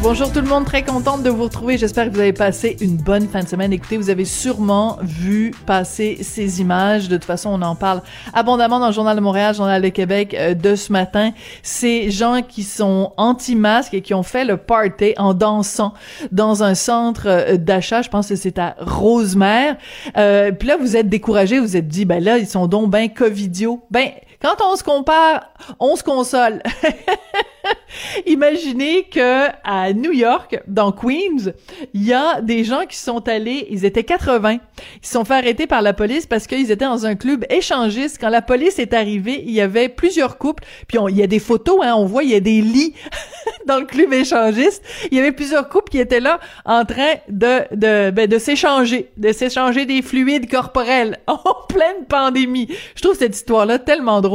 Bonjour tout le monde, très contente de vous retrouver. J'espère que vous avez passé une bonne fin de semaine. Écoutez, vous avez sûrement vu passer ces images. De toute façon, on en parle abondamment dans le Journal de Montréal, Journal de Québec euh, de ce matin. Ces gens qui sont anti-masques et qui ont fait le party en dansant dans un centre euh, d'achat. Je pense que c'est à Rosemère. Euh, puis là, vous êtes découragés. Vous êtes dit, ben là, ils sont donc ben covidio. Ben, quand on se compare, on se console. Imaginez que à New York, dans Queens, il y a des gens qui sont allés, ils étaient 80, ils se sont fait arrêter par la police parce qu'ils étaient dans un club échangiste. Quand la police est arrivée, il y avait plusieurs couples, puis il y a des photos, hein, on voit, il y a des lits dans le club échangiste. Il y avait plusieurs couples qui étaient là en train de de ben, de s'échanger, de s'échanger des fluides corporels en pleine pandémie. Je trouve cette histoire-là tellement drôle.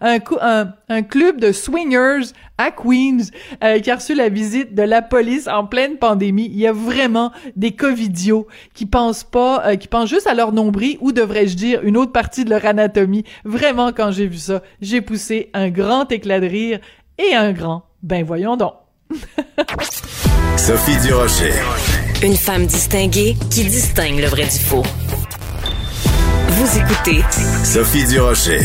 Un, un, un club de swingers à Queens euh, qui a reçu la visite de la police en pleine pandémie. Il y a vraiment des covidios qui pensent pas, euh, qui pensent juste à leur nombril ou devrais-je dire une autre partie de leur anatomie. Vraiment, quand j'ai vu ça, j'ai poussé un grand éclat de rire et un grand. Ben voyons donc. Sophie Durocher. Une femme distinguée qui distingue le vrai du faux. Vous écoutez Sophie Durocher.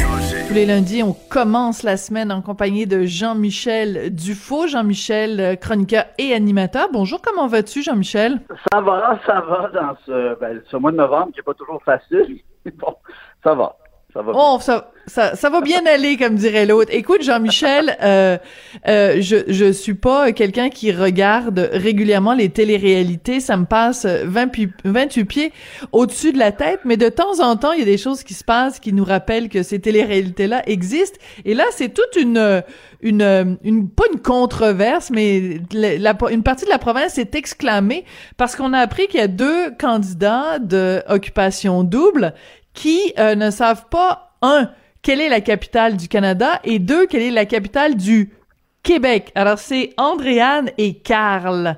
Tous les lundis, on commence la semaine en compagnie de Jean-Michel Dufaux. Jean-Michel, euh, chroniqueur et animateur. Bonjour, comment vas-tu, Jean-Michel? Ça va, ça va dans ce, ben, ce mois de novembre qui n'est pas toujours facile. Bon, ça va. Ça va, oh, ça, ça, ça, va bien aller, comme dirait l'autre. Écoute, Jean-Michel, euh, euh, je je suis pas quelqu'un qui regarde régulièrement les téléréalités. Ça me passe 20 pi 28 pieds au-dessus de la tête, mais de temps en temps, il y a des choses qui se passent qui nous rappellent que ces téléréalités-là existent. Et là, c'est toute une une, une pas une controverse, mais la, une partie de la province s'est exclamée parce qu'on a appris qu'il y a deux candidats de occupation double qui euh, ne savent pas, un, quelle est la capitale du Canada et deux, quelle est la capitale du Québec. Alors, c'est Andréane et Carl.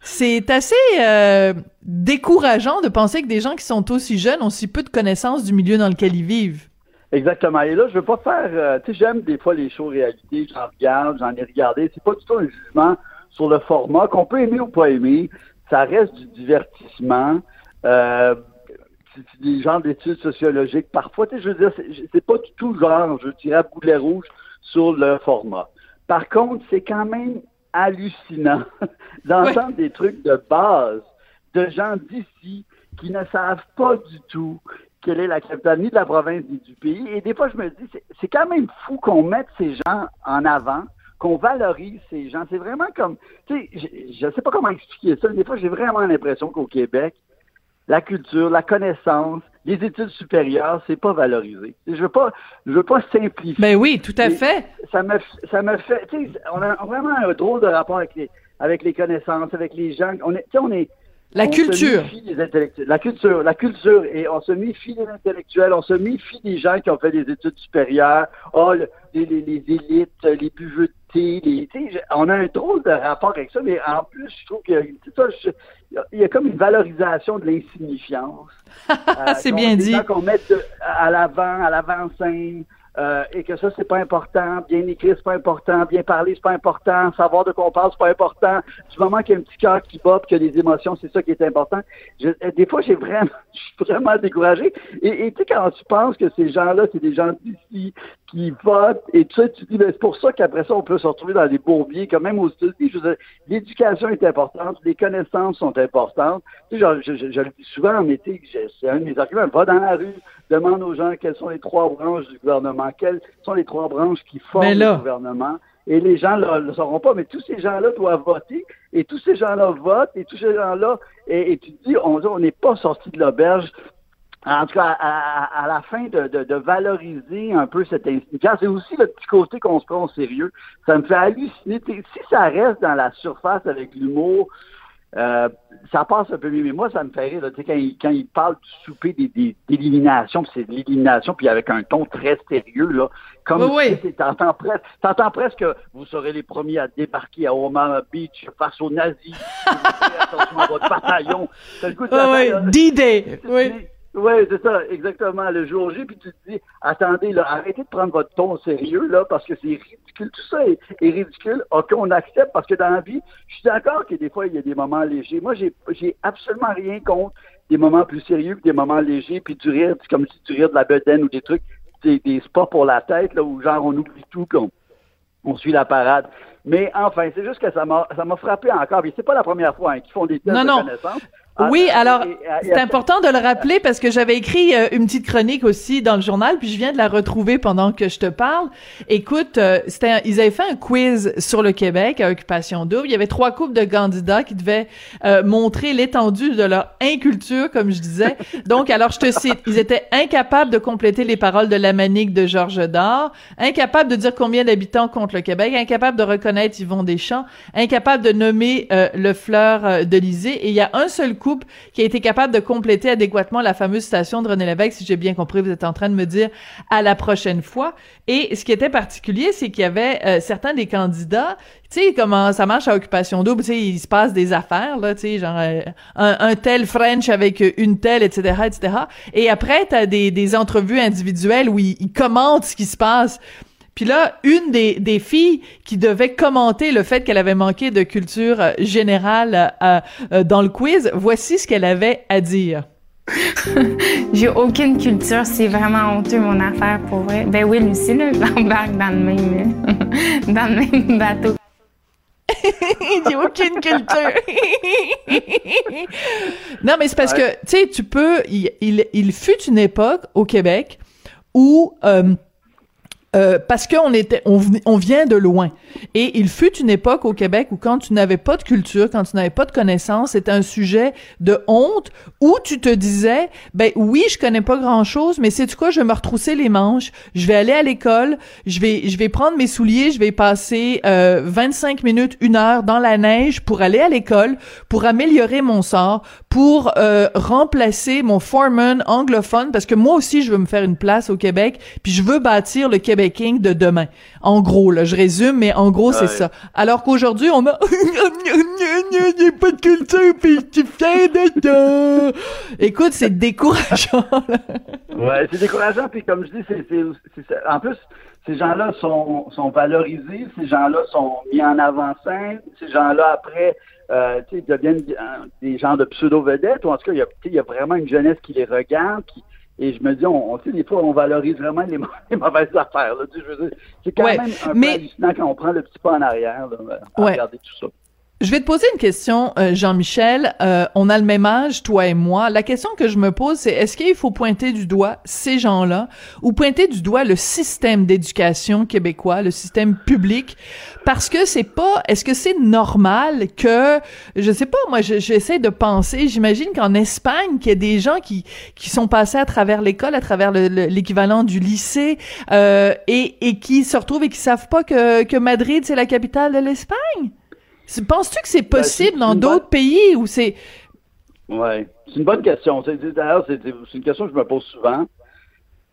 C'est assez euh, décourageant de penser que des gens qui sont aussi jeunes ont si peu de connaissances du milieu dans lequel ils vivent. Exactement. Et là, je veux pas faire... Euh, tu sais, j'aime des fois les shows réalité, j'en regarde, j'en ai regardé. C'est pas du tout un jugement sur le format, qu'on peut aimer ou pas aimer. Ça reste du divertissement. Des genres d'études sociologiques. Parfois, tu sais, je veux dire, c'est pas du tout genre, je dirais, à boulet rouge sur le format. Par contre, c'est quand même hallucinant d'entendre des trucs de base de gens d'ici qui ne savent pas du tout quelle est la capitale ni de la province ni du pays. Et des fois, je me dis, c'est quand même fou qu'on mette ces gens en avant, qu'on valorise ces gens. C'est vraiment comme, tu sais, je ne sais pas comment expliquer ça. Des fois, j'ai vraiment l'impression qu'au Québec, la culture, la connaissance, les études supérieures, c'est pas valorisé. Je veux pas, je veux pas simplifier. Ben oui, tout à fait. Ça me, ça me fait, tu sais, on a vraiment un drôle de rapport avec les, avec les connaissances, avec les gens. On est, tu sais, on est, la culture. la culture, la culture. Et on se méfie des intellectuels, on se méfie des gens qui ont fait des études supérieures. Oh, les, les, les, élites, les buveux on a un drôle de rapport avec ça, mais en plus, je trouve qu'il y, a comme une valorisation de l'insignifiance. Euh, c'est bien dit. Qu'on met à l'avant, à l'avant-scène. Euh, et que ça, c'est pas important. Bien écrit, c'est pas important. Bien parler, c'est pas important. Savoir de quoi on parle, c'est pas important. Du moment qu'il y a un petit cœur qui bat, qu'il y a des émotions, c'est ça qui est important. Je, des fois, j'ai vraiment, je suis vraiment découragé. Et tu sais, quand tu penses que ces gens-là, c'est des gens d'ici qui votent, et tu sais, tu dis, ben, c'est pour ça qu'après ça, on peut se retrouver dans des bourbiers, quand même aux États-Unis. L'éducation est importante, les connaissances sont importantes. Tu sais, je, je, je, le dis souvent, tu sais, c'est un de mes arguments. Va dans la rue, demande aux gens quelles sont les trois branches du gouvernement, quelles sont les trois branches qui forment le gouvernement. Et les gens ne le sauront pas, mais tous ces gens-là doivent voter, et tous ces gens-là votent, et tous ces gens-là, et, tu te dis, on n'est pas sorti de l'auberge en tout cas, à, la fin de, de, valoriser un peu cette insignifiance, c'est aussi le petit côté qu'on se prend au sérieux. Ça me fait halluciner. Si ça reste dans la surface avec l'humour, euh, ça passe un peu mieux. Mais moi, ça me fait rire. Là, quand, il, quand il parle du souper d'élimination, c'est de l'élimination, puis avec un ton très sérieux, là. Comme oui, oui. t'entends presque, t'entends presque que vous serez les premiers à débarquer à Omaha Beach face aux nazis. attention à votre bataillon. Oui, D-Day. Oui. Oui, c'est ça, exactement. Le jour J, puis tu te dis, attendez, là, arrêtez de prendre votre ton sérieux, là, parce que c'est ridicule. Tout ça est, ridicule. OK, on accepte, parce que dans la vie, je suis d'accord que des fois, il y a des moments légers. Moi, j'ai, j'ai absolument rien contre des moments plus sérieux que des moments légers, puis du rire, comme si tu rires de la bedaine ou des trucs, des, des sports pour la tête, là, où genre, on oublie tout, qu'on on suit la parade. Mais enfin, c'est juste que ça m'a, ça m'a frappé encore. Et c'est pas la première fois hein, qu'ils font des tests non, de non. connaissances. Oui, alors c'est important de le rappeler parce que j'avais écrit euh, une petite chronique aussi dans le journal, puis je viens de la retrouver pendant que je te parle. Écoute, euh, c'était, ils avaient fait un quiz sur le Québec à Occupation Double. Il y avait trois couples de candidats qui devaient euh, montrer l'étendue de leur inculture, comme je disais. Donc, alors je te cite, ils étaient incapables de compléter les paroles de la manique de Georges Dard, incapables de dire combien d'habitants compte le Québec, incapables de reconnaître Yvon Deschamps, incapables de nommer le fleur de l'Isée. Et il y a un seul couple qui a été capable de compléter adéquatement la fameuse station de René Lévesque. Si j'ai bien compris, vous êtes en train de me dire à la prochaine fois. Et ce qui était particulier, c'est qu'il y avait euh, certains des candidats tu sais comment ça marche à occupation double, tu sais il se passe des affaires là, tu sais genre euh, un, tel French avec une telle etc etc. Et après t'as des des entrevues individuelles où ils commentent ce qui se passe. Puis là, une des, des filles qui devait commenter le fait qu'elle avait manqué de culture euh, générale euh, euh, dans le quiz, voici ce qu'elle avait à dire. J'ai aucune culture, c'est vraiment honteux mon affaire pour vrai. Ben oui, Lucie, là, j'embarque dans le même, dans le même bateau. J'ai aucune culture. non, mais c'est parce que, tu sais, tu peux, il, il, il, fut une époque au Québec où euh, parce qu'on était, on, vient de loin. Et il fut une époque au Québec où quand tu n'avais pas de culture, quand tu n'avais pas de connaissances, c'était un sujet de honte où tu te disais, ben oui, je connais pas grand chose, mais c'est quoi, je vais me retrousser les manches, je vais aller à l'école, je vais, je vais prendre mes souliers, je vais passer euh, 25 minutes, une heure dans la neige pour aller à l'école, pour améliorer mon sort, pour euh, remplacer mon foreman anglophone, parce que moi aussi, je veux me faire une place au Québec, puis je veux bâtir le Québec De demain. En gros, là, je résume, mais en gros, c'est ça. Alors qu'aujourd'hui, on a j'ai pas de culture, puis tu fais de Écoute, c'est décourageant. ouais, c'est décourageant, puis comme je dis, c'est, en plus, ces gens-là sont, sont valorisés, ces gens-là sont mis en avant-scène, ces gens-là, après, euh, deviennent des gens de pseudo-vedettes, ou en tout cas, il y, a, il y a vraiment une jeunesse qui les regarde, qui, et je me dis, on, on sait, des fois, on valorise vraiment les, mauvaises affaires. Là. C'est quand même un peu hallucinant quand on prend le petit pas en arrière là, à regarder tout ça. Je vais te poser une question, euh, Jean-Michel. Euh, on a le même âge, toi et moi. La question que je me pose, c'est est-ce qu'il faut pointer du doigt ces gens-là ou pointer du doigt le système d'éducation québécois, le système public, parce que c'est pas. Est-ce que c'est normal que, je sais pas, moi, j'essaie de penser. J'imagine qu'en Espagne, qu'il y a des gens qui qui sont passés à travers l'école, à travers l'équivalent du lycée, euh, et et qui se retrouvent et qui savent pas que que Madrid c'est la capitale de l'Espagne. Penses-tu que c'est ben, possible dans d'autres pays où c'est... Oui, c'est une bonne question. D'ailleurs, c'est une question que je me pose souvent.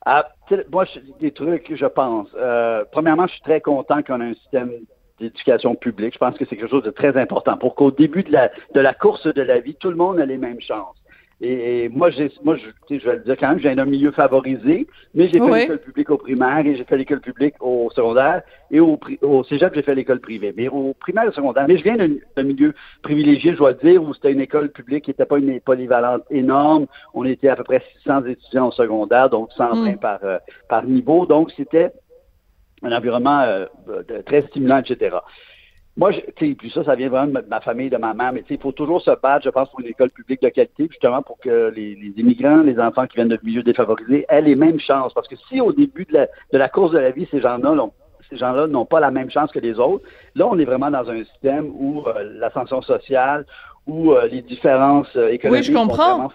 Ah, moi, des trucs, je pense. Euh, premièrement, je suis très content qu'on ait un système d'éducation publique. Je pense que c'est quelque chose de très important pour qu'au début de la, de la course de la vie, tout le monde ait les mêmes chances. Et, moi, j'ai, moi, je, je vais le dire quand même, j'ai un milieu favorisé, mais j'ai fait l'école publique au primaire et j'ai fait l'école publique au secondaire et au, au cégep, j'ai fait l'école privée. Mais au primaire et au secondaire, mais je viens d'un milieu privilégié, je dois le dire, où c'était une école publique qui n'était pas une polyvalente énorme. On était à peu près 600 étudiants au secondaire, donc 120 mm. par, euh, par niveau. Donc, c'était un environnement euh, très stimulant, etc. Moi, tu puis ça, ça vient vraiment de ma famille, de ma mère, mais il faut toujours se battre, je pense, pour une école publique de qualité, justement pour que les, immigrants, les enfants qui viennent de milieux défavorisés aient les mêmes chances. Parce que si au début de la, de la course de la vie, ces gens-là ces gens-là n'ont pas la même chance que les autres. Là, on est vraiment dans un système où euh, l'ascension sociale, où euh, les différences euh, économiques Oui, je comprends. vraiment.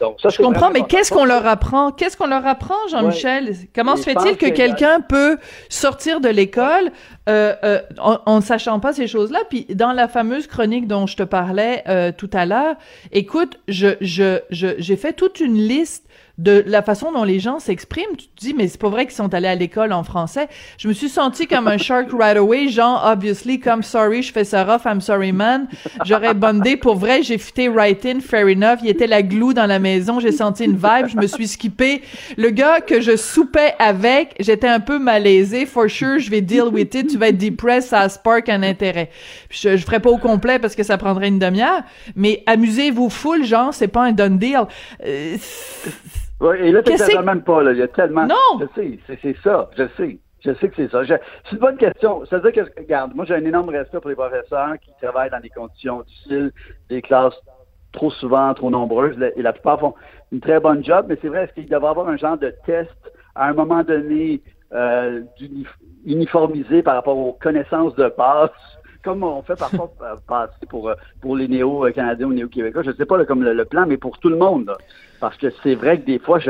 Donc, ça, Je comprends, mais qu'est-ce qu'on leur apprend? Qu'est-ce qu'on leur apprend, Jean-Michel? Comment se fait-il que que- quelqu'un peut sortir de l'école euh, euh, en, en ne sachant pas ces choses-là? Puis dans la fameuse chronique dont je te parlais euh, tout à l'heure, écoute, je, je, je, j'ai fait toute une liste de la façon dont les gens s'expriment. Tu te dis, mais c'est pas vrai qu'ils sont allés à l'école en français. Je me suis senti comme un shark right away, genre, obviously, comme sorry, je fais ça rough, I'm sorry man. J'aurais bondé pour vrai, j'ai fité right in, fair enough. Il était la glue dans la maison, j'ai senti une vibe, je me suis skippé. Le gars que je soupais avec, j'étais un peu malaisé. For sure, je vais deal with it. Tu vas être depressed, ça spark un intérêt. Je, je ferai pas au complet parce que ça prendrait une demi-heure. Mais amusez-vous full, genre, c'est pas un done deal. Euh, Ouais, et là, tu n'exagères même pas, là. Il y a tellement. Non! Je sais, c'est, ça. Je sais. Je sais que c'est ça. C'est une bonne question. C'est-à-dire que, regarde, moi, j'ai un énorme respect pour les professeurs qui travaillent dans des conditions difficiles, des classes trop souvent, trop nombreuses, et la plupart font une très bonne job, mais c'est vrai, est-ce qu'il devrait avoir un genre de test à un moment donné euh, uniformisé par rapport aux connaissances de base, comme on fait parfois passer pour, pour les néo-canadiens ou néo-québécois, je ne sais pas là, comme le, le plan, mais pour tout le monde. Parce que c'est vrai que des fois,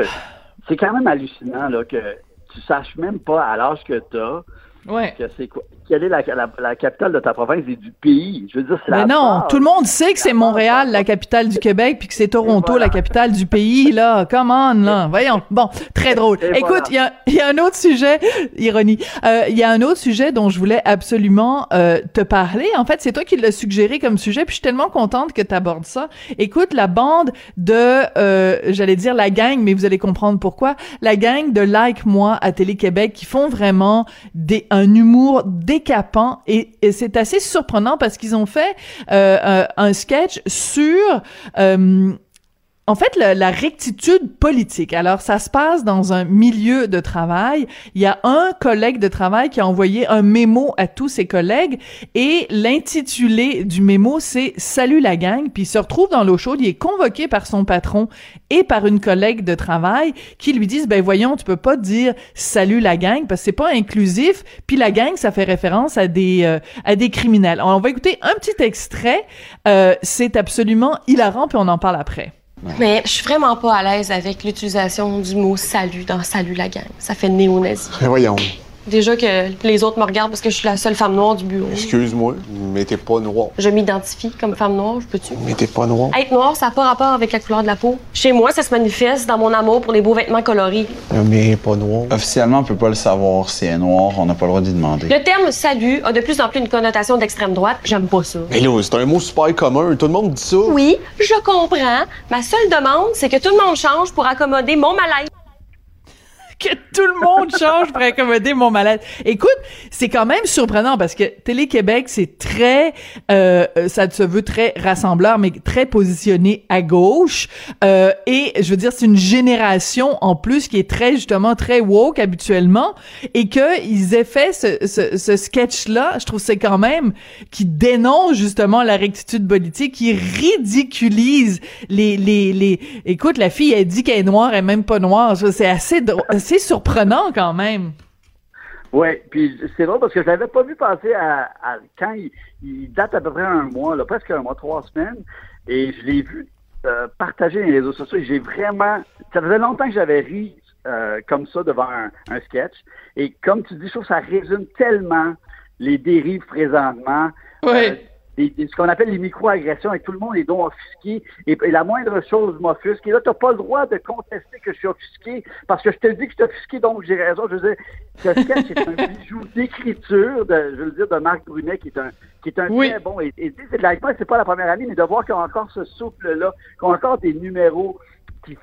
c'est quand même hallucinant là, que tu saches même pas à l'âge que tu as ouais. que c'est quoi, quelle est la, la, la capitale de ta province et du pays? Je veux dire, c'est Mais la non, tout le monde sait que c'est Montréal, la capitale du Québec, puis que c'est Toronto, voilà. la capitale du pays, là. Come on, là. Voyons. Bon, très drôle. Et Écoute, voilà. il y, a, y a un autre sujet, ironie, euh, il y a un autre sujet dont je voulais absolument euh, te parler. En fait, c'est toi qui l'as suggéré comme sujet, puis je suis tellement contente que tu abordes ça. Écoute, la bande de, euh, j'allais dire la gang, mais vous allez comprendre pourquoi, la gang de Like Moi à Télé-Québec qui font vraiment des, un humour décapant et, c'est assez surprenant parce qu'ils ont fait euh, un, un sketch sur euh, en fait, la, rectitude politique. Alors, ça se passe dans un milieu de travail. Il y a un collègue de travail qui a envoyé un mémo à tous ses collègues et l'intitulé du mémo, c'est Salut la gang. Puis il se retrouve dans l'eau chaude. Il est convoqué par son patron et par une collègue de travail qui lui disent, ben voyons, tu peux pas dire Salut la gang parce que c'est pas inclusif. Puis la gang, ça fait référence à des euh, à des criminels. Alors, on va écouter un petit extrait. Euh, c'est absolument hilarant. Puis on en parle après. Mais je suis vraiment pas à l'aise avec l'utilisation du mot salut dans salut la gang. Ça fait néo-nazi. Mais voyons. Déjà que les autres me regardent parce que je suis la seule femme noire du bureau. Excuse-moi, mais t'es pas noir. Je m'identifie comme femme noire, je peux-tu? Mais t'es pas noir. Être noir, ça n'a pas rapport avec la couleur de la peau. Chez moi, ça se manifeste dans mon amour pour les beaux vêtements colorés. Mais pas noir. Officiellement, on peut pas le savoir si elle est noire, on n'a pas le droit d'y demander. Le terme salut a de plus en plus une connotation d'extrême droite. J'aime pas ça. Mais là, c'est un mot super commun. Tout le monde dit ça. Oui, je comprends. Ma seule demande, c'est que tout le monde change pour accommoder mon malaise. Que tout le monde change pour accommoder mon malade. Écoute, c'est quand même surprenant parce que Télé-Québec, c'est très, euh, ça se veut très rassembleur, mais très positionné à gauche. Euh, et je veux dire, c'est une génération en plus qui est très, justement, très woke habituellement. Et qu'ils aient fait ce, ce, ce sketch-là, je trouve que c'est quand même qui dénonce justement la rectitude politique, qui ridiculise les, les, les... Écoute, la fille, elle dit qu'elle est noire, elle est même pas noire. C'est assez, drôle- assez surprenant quand même. Oui, puis c'est drôle parce que je l'avais pas vu passer à, à- quand il, il date à peu près un mois, là, presque un mois, trois semaines, et je l'ai vu euh, partager les réseaux sociaux j'ai vraiment, ça faisait longtemps que j'avais ri euh, comme ça devant un, un sketch et comme tu dis, je trouve que ça résume tellement les dérives présentement. Oui. Euh, des- des- ce qu'on appelle les micro-agressions et tout le monde est donc offusqué et, et la moindre chose m'offusque. Et là t'as pas le droit de contester que je suis offusqué parce que je te dis que je suis offusqué donc j'ai raison. Je veux dire ce sketch est un bijou d'écriture de je veux dire de Marc Brunet qui est un qui est un Oui. très bon. Et, et c'est de la c'est pas la première année mais de voir y a encore ce souffle là qu'il y a encore des numéros qui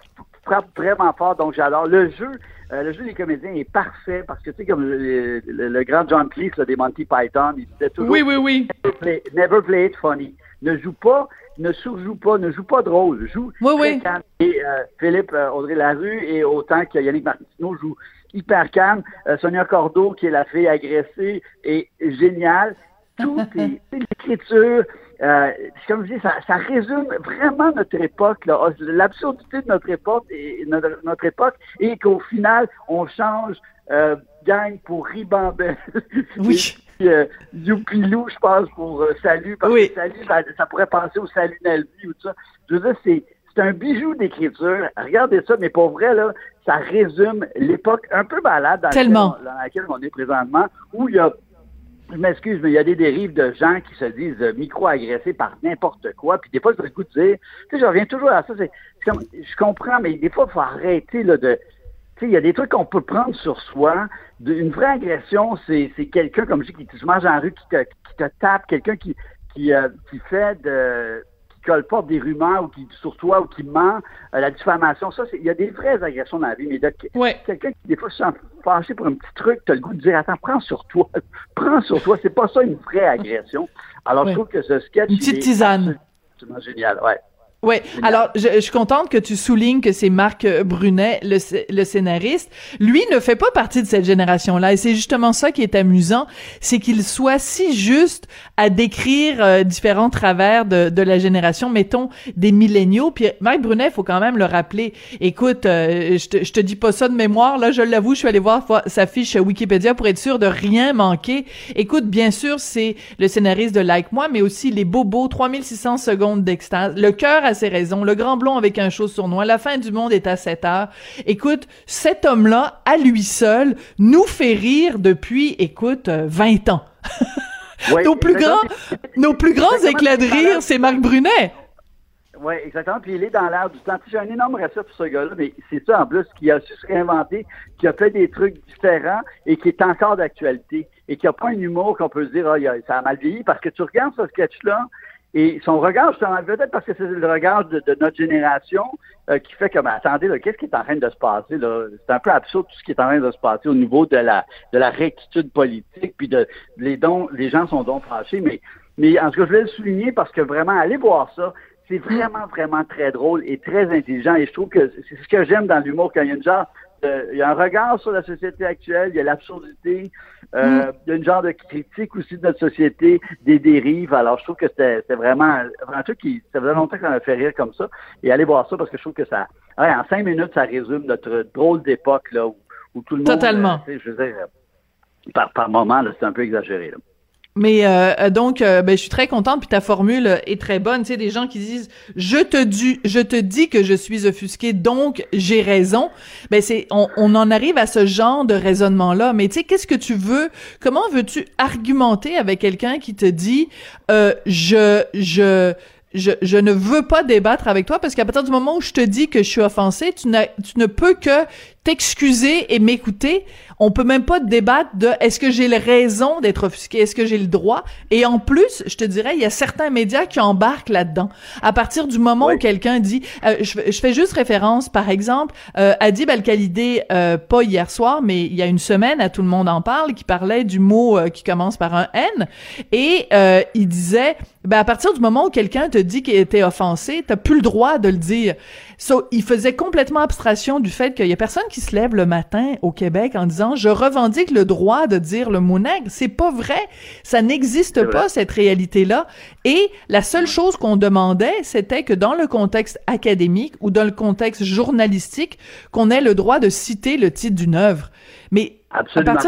frappent vraiment fort. Donc j'adore. Le jeu euh, le jeu des comédiens est parfait parce que tu sais comme le, le- le grand John Cleese là, des Monty Python il disait toujours Oui, oui, oui. never play, never play it funny. Ne joue pas, ne surjoue pas, ne joue pas drôle. Joue Oui, oui. calme. Et euh, Philippe euh, Audrey Larue et autant que Yannick Martineau joue hyper calme. Euh, Sonia Cordeau, qui est la fille agressée, est géniale. Tout est l'écriture. Euh, comme je dis, ça, ça résume vraiment notre époque, l'absurdité de notre époque et notre, notre époque, et qu'au final, on change euh, gang pour ribambelle. Oui. euh, Youpilou, je pense, pour euh, Salut, parce Oui. que Salut, ça, ça pourrait penser au Salut Nelby ou tout ça. Je veux dire, c'est c'est un bijou d'écriture. Regardez ça, mais pour vrai, là, ça résume l'époque un peu malade dans Tellement. laquelle, on- dans laquelle on est présentement, où il y a je m'excuse, mais il y a des dérives de gens qui se disent micro-agressés par n'importe quoi. Puis des fois, j'ai le goût de dire, tu sais, je reviens toujours à ça. c'est comme, je comprends, mais des fois, il faut arrêter là, de. Tu sais, il y a des trucs qu'on peut prendre sur soi. Une vraie agression, c'est c'est quelqu'un, comme je dis, qui te dans la rue, qui te, qui te tape, quelqu'un qui, qui, euh, qui fait de colporte des rumeurs ou qui sur toi ou qui ment, euh, la diffamation, ça, c'est- il y a des vraies agressions dans la vie, mais de, Ouais. quelqu'un qui des fois se sent fâché pour un petit truc, tu as le goût de dire attends, prends sur toi. prends sur toi. C'est pas ça une vraie agression. Alors Ouais. je trouve que ce sketch Une petite tisane. absolument génial. Ouais. Oui, alors je, je suis contente que tu soulignes que c'est Marc euh, Brunet, le, le scénariste. Lui ne fait pas partie de cette génération-là, et c'est justement ça qui est amusant, c'est qu'il soit si juste à décrire euh, différents travers de, de la génération, mettons des milléniaux. Puis Marc Brunet, faut quand même le rappeler. Écoute, euh, je, te, je te dis pas ça de mémoire, là, je l'avoue, je suis allée voir sa fiche Wikipédia pour être sûr de rien manquer. Écoute, bien sûr, c'est le scénariste de Like Moi, mais aussi Les Bobos, 3600 secondes d'extase, Le cœur ses raisons, Le Grand Blond avec un chaud sournois, La fin du monde est à 7 heures. Écoute, cet homme-là, à lui seul, nous fait rire depuis, écoute, euh, 20 ans. Ouais, nos plus grands, nos plus grands éclats de rire, c'est Marc Brunet. Oui, exactement. Puis il est dans l'air du temps. J'ai un énorme respect pour ce gars-là, mais c'est ça en plus qui a su se réinventer, qui a fait des trucs différents et qui est encore d'actualité. Et qui a pas un humour qu'on peut se dire, ah, ça a mal vieilli, parce que tu regardes ce sketch-là, et son regard, peut-être parce que c'est le regard de, notre génération euh, qui fait comme, attendez, qu'est-ce qui est en train de se passer? là? C'est un peu absurde tout ce qui est en train de se passer au niveau de la de la rectitude politique, puis de les dons, les gens sont donc fâchés, mais mais en tout cas, je voulais le souligner parce que vraiment, allez voir ça. C'est vraiment, vraiment très drôle et très intelligent. Et je trouve que c'est ce que j'aime dans l'humour, quand il y a une genre, de- il y a un regard sur la société actuelle, il y a l'absurdité, euh, il y a une genre de critique aussi de notre société, des dérives. Alors, je trouve que c'était c'était vraiment un truc qui, ça faisait longtemps que ça m'a fait rire comme ça. Et allez voir ça parce que je trouve que ça, ouais, en cinq minutes, ça résume notre drôle d'époque, là, où, où tout le monde. Totalement. euh, je veux dire, euh, par, par moment, c'est un peu exagéré, là. Mais euh, euh, donc, euh, ben, je suis très contente, puis ta formule est très bonne. Tu sais, des gens qui disent « je te dis, je te dis que je suis offusqué, donc j'ai raison ». Ben c'est, on, on en arrive à ce genre de raisonnement-là. Mais tu sais, qu'est-ce que tu veux? Comment veux-tu argumenter avec quelqu'un qui te dit euh, je, je je, je ne veux pas débattre avec toi? Parce qu'à partir du moment où je te dis que je suis offensé, tu, tu ne peux que t'excuser et m'écouter. On peut même pas débattre de est-ce que j'ai le raison d'être offusqué, est-ce que j'ai le droit? Et en plus, je te dirais, il y a certains médias qui embarquent là-dedans. À partir du moment où quelqu'un dit, euh, je, je fais juste référence, par exemple, euh, Adib Al-Khalidé, euh, pas hier soir, mais il y a une semaine, à tout le monde en parle, qui parlait du mot euh, qui commence par un N, et il disait, ben à partir du moment où quelqu'un te dit qu'il était offensé, t'as plus le droit de le dire. So, il faisait complètement abstraction du fait qu'il y a personne qui se lève le matin au Québec en disant je revendique le droit de dire le mot nègre. C'est pas vrai. Ça n'existe pas cette réalité-là. Et la seule chose qu'on demandait, c'était que dans le contexte académique ou dans le contexte journalistique, qu'on ait le droit de citer le titre d'une œuvre. Mais Absolument. tu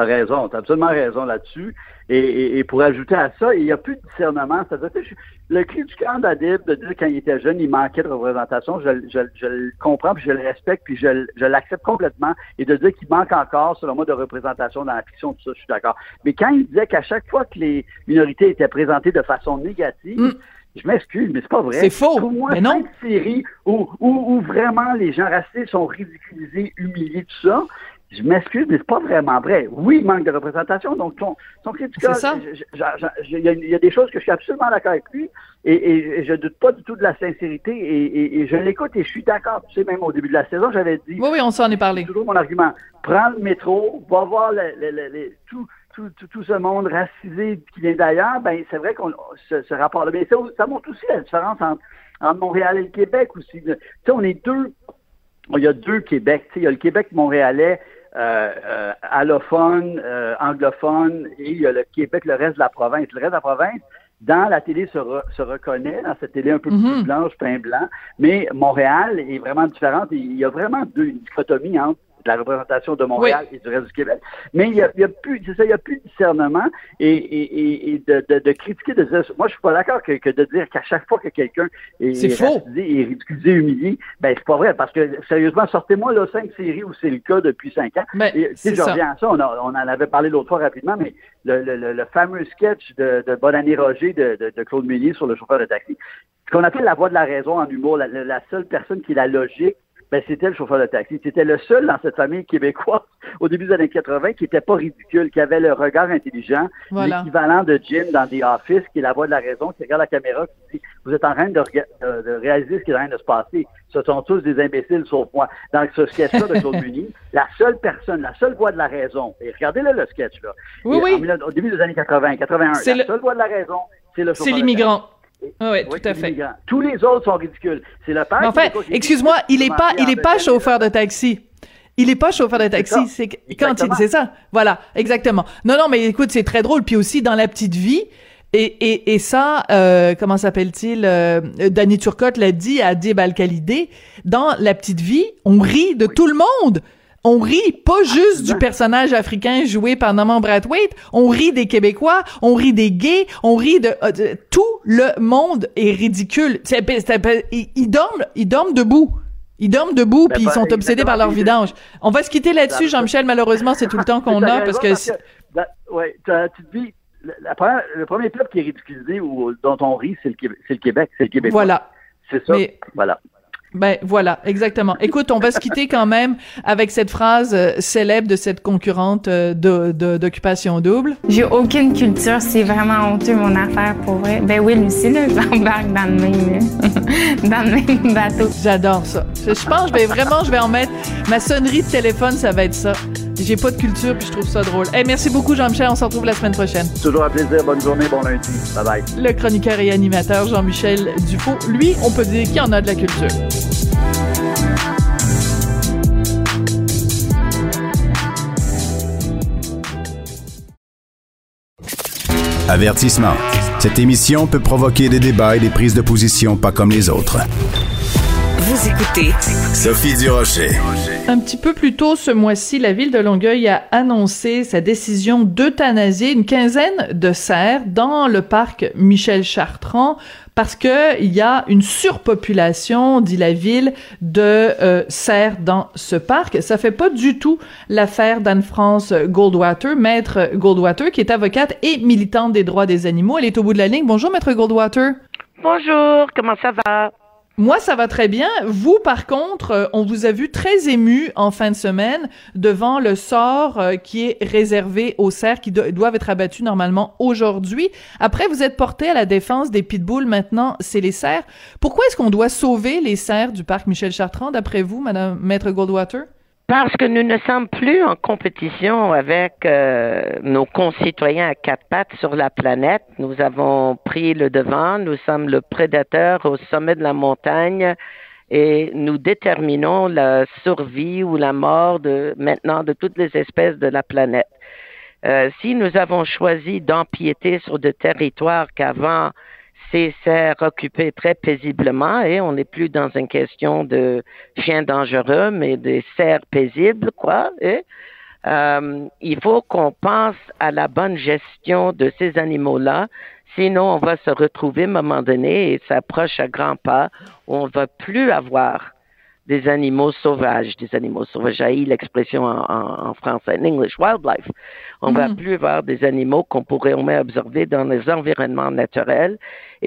as raison, tu as absolument raison là-dessus. Et, et- et pour ajouter à ça, il n'y a plus de discernement. C'est-à-dire, sais, je- le cri du cœur d'Adib, de dire quand il était jeune, il manquait de représentation, je, je- je le comprends, puis je le respecte, puis je, je l'accepte complètement. Et de dire qu'il manque encore, selon moi, de représentation dans la fiction, tout ça, je suis d'accord. Mais quand il disait qu'à chaque fois que les minorités étaient présentées de façon négative, je m'excuse, mais c'est pas vrai. Mm. C'est faux. Trouve-moi Mais non. cinq séries où, où, où vraiment les gens racistes sont ridiculisés, humiliés, tout ça. Je m'excuse, mais c'est pas vraiment vrai. Oui, il manque de représentation, donc son, son critique, C'est ça. il y, a- il y a des choses que je suis absolument d'accord avec lui, et, et, et je doute pas du tout de la sincérité, et, je l'écoute et je suis d'accord. Tu sais, même au début de la saison, j'avais dit, oui, oui, on s'en est parlé. c'est toujours mon argument. Prends le métro, va voir le- le- le- le- tout, tout, tout, tout ce monde racisé qui vient d'ailleurs. Ben, c'est vrai qu'on ce, ce rapport-là. Mais ça, ça montre aussi la différence entre, entre Montréal et le Québec aussi. Tu sais, on est deux. Il y a deux Québec. Tu sais, il y a le Québec montréalais euh, euh, allophone, euh, anglophone, et il y a le Québec, le reste de la province. Le reste de la province, dans la télé se, re- se reconnaît, dans cette télé un peu Mhm. plus blanche, pain blanc, mais Montréal est vraiment différente. Il y a vraiment deux, une dichotomie entre de la représentation de Montréal et du reste du Québec. Mais il y a, il y a plus, c'est ça, il y a plus de discernement et, et, et de, de, de, critiquer, de dire, moi je suis pas d'accord que, que, de dire qu'à chaque fois que quelqu'un est, est ridiculisé, humilié, ben c'est pas vrai. Parce que sérieusement, sortez-moi là cinq séries où c'est le cas depuis cinq ans. Mais, et, si je reviens à ça, on, a, on en avait parlé l'autre fois rapidement, mais le, le, le, fameux sketch de, de Bonne année Roger de, de, de Claude Meunier sur le chauffeur de taxi, ce qu'on appelle la voix de la raison en humour, la, la seule personne qui est la logique, ben, c'était le chauffeur de taxi. C'était le seul dans cette famille québécoise au début des années 80 qui était pas ridicule, qui avait le regard intelligent, voilà. l'équivalent de Jim dans The Office, qui est la voix de la raison, qui regarde la caméra, qui dit Vous êtes en train de, de, de réaliser ce qui est en train de se passer. Ce sont tous des imbéciles sauf moi. Dans ce sketch-là de Claude Muni, la seule personne, la seule voix de la raison, et regardez-là le sketch là. Oui, et, oui. En, au début des années 80, 81, la le... seule voix de la raison, c'est le C'est l'immigrant. Ah oui, oui, tout à fait. Tous les autres sont ridicules. C'est. Mais en fait, excuse-moi, il est pas, il est pas chauffeur de taxi. Il est pas chauffeur de taxi, c'est quand il, c'est ça. Voilà, exactement. Non, non, mais écoute, c'est très drôle. Puis aussi dans la petite vie. Et, et, et ça, euh, comment s'appelle-t-il? Euh, Danny Turcotte l'a dit à Dib Al-Khalidé. Dans La Petite Vie, on rit de oui. tout le monde on rit pas juste du personnage africain joué par Norman Brathwaite, on rit des Québécois, on rit des gays, on rit de, euh, de tout le monde est ridicule. C'est, c'est, ils, ils dorment, ils dorment debout. Ils dorment debout puis ils sont obsédés par leur vidange. On va se quitter là-dessus, Jean-Michel. Malheureusement, c'est tout le temps qu'on a parce que. Parce que la, ouais, tu te dis, la première, le premier peuple qui est ridiculisé ou dont on rit, c'est le, Québec, c'est le Québec, c'est le Québec. Voilà. C'est ça. Mais, voilà. Ben voilà, exactement. Écoute, on va se quitter quand même avec cette phrase euh, célèbre de cette concurrente euh, de, d'occupation double. J'ai aucune culture, c'est vraiment honteux mon affaire pour vrai. Ben oui, Lucie, là, j'embarque dans le même, dans le même bateau. J'adore ça. Je, je pense, je vais vraiment, je vais en mettre ma sonnerie de téléphone, ça va être ça. J'ai pas de culture puis je trouve ça drôle. Hey, merci beaucoup Jean-Michel, on se retrouve la semaine prochaine. Toujours un plaisir, bonne journée, bon lundi. Bye bye. Le chroniqueur et animateur Jean-Michel Dufault, lui, on peut dire qu'il en a de la culture. Avertissement. Cette émission peut provoquer des débats et des prises de position pas comme les autres. Vous écoutez Sophie Durocher. Un petit peu plus tôt ce mois-ci, la ville de Longueuil a annoncé sa décision d'euthanasier une quinzaine de cerfs dans le parc Michel Chartrand parce que il y a une surpopulation, dit la ville, de euh, cerfs dans ce parc. Ça fait pas du tout l'affaire d'Anne-France Goldwater, maître Goldwater, qui est avocate et militante des droits des animaux. Elle est au bout de la ligne. Bonjour, maître Goldwater. Bonjour, comment ça va? Moi, ça va très bien. Vous, par contre, on vous a vu très ému en fin de semaine devant le sort qui est réservé aux cerfs qui do doivent être abattus normalement aujourd'hui. Après, vous êtes porté à la défense des pitbulls. Maintenant, c'est les cerfs. Pourquoi est-ce qu'on doit sauver les cerfs du parc Michel Chartrand, d'après vous, Madame Maître Goldwater? Parce que nous ne sommes plus en compétition avec euh, nos concitoyens à quatre pattes sur la planète. Nous avons pris le devant, nous sommes le prédateur au sommet de la montagne et nous déterminons la survie ou la mort de maintenant de toutes les espèces de la planète. Euh, si nous avons choisi d'empiéter sur des territoires qu'avant ces cerfs occupaient très paisiblement et on n'est plus dans une question de chiens dangereux, mais des cerfs paisibles, quoi. Et, euh, il faut qu'on pense à la bonne gestion de ces animaux-là, sinon on va se retrouver à un moment donné et ça approche à grands pas où on va plus avoir des animaux sauvages, des animaux sauvages. J'ai l'expression en, en, en, français, en English, wildlife. On mm -hmm. va plus avoir des animaux qu'on pourrait au moins observer dans les environnements naturels.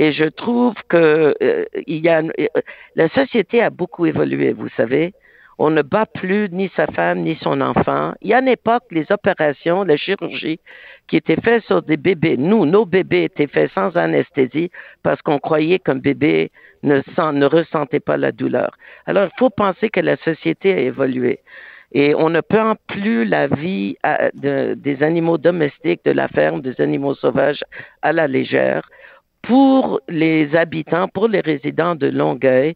Et je trouve que euh, il y a euh, la société a beaucoup évolué, vous savez. On ne bat plus ni sa femme ni son enfant. Il y a une époque, les opérations, la chirurgie qui étaient faites sur des bébés, nous, nos bébés étaient faits sans anesthésie parce qu'on croyait qu'un bébé ne, sent, ne ressentait pas la douleur. Alors, il faut penser que la société a évolué. Et on ne prend plus la vie de, des animaux domestiques, de la ferme, des animaux sauvages à la légère. Pour les habitants, pour les résidents de Longueuil,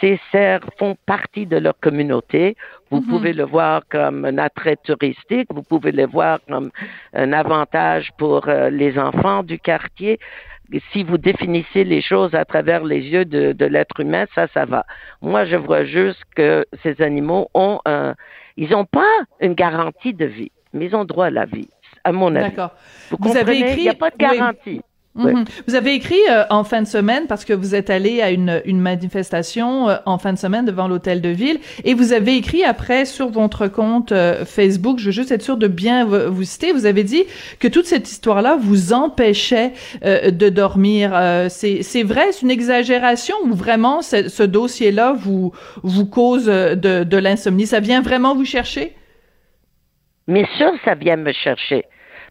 ces cerfs font partie de leur communauté. Vous mm -hmm. pouvez le voir comme un attrait touristique, vous pouvez le voir comme un avantage pour euh, les enfants du quartier. Si vous définissez les choses à travers les yeux de, de l'être humain, ça, ça va. Moi, je vois juste que ces animaux ont un, Ils n'ont pas une garantie de vie, mais ils ont droit à la vie, à mon avis. D'accord. Vous, Vous avez comprenez? écrit- Il n'y a pas de oui. Mhm. Vous avez écrit euh, en fin de semaine parce que vous êtes allé à une, une manifestation euh, en fin de semaine devant l'hôtel de ville et vous avez écrit après sur votre compte euh, Facebook, je veux juste être sûr de bien vous, citer, vous avez dit que toute cette histoire-là vous empêchait euh, de dormir. Euh, c'est c'est vrai, c'est une exagération ou vraiment ce, ce dossier-là vous vous cause euh, de, de l'insomnie? Ça vient vraiment vous chercher? Mais sûr, ça vient me chercher.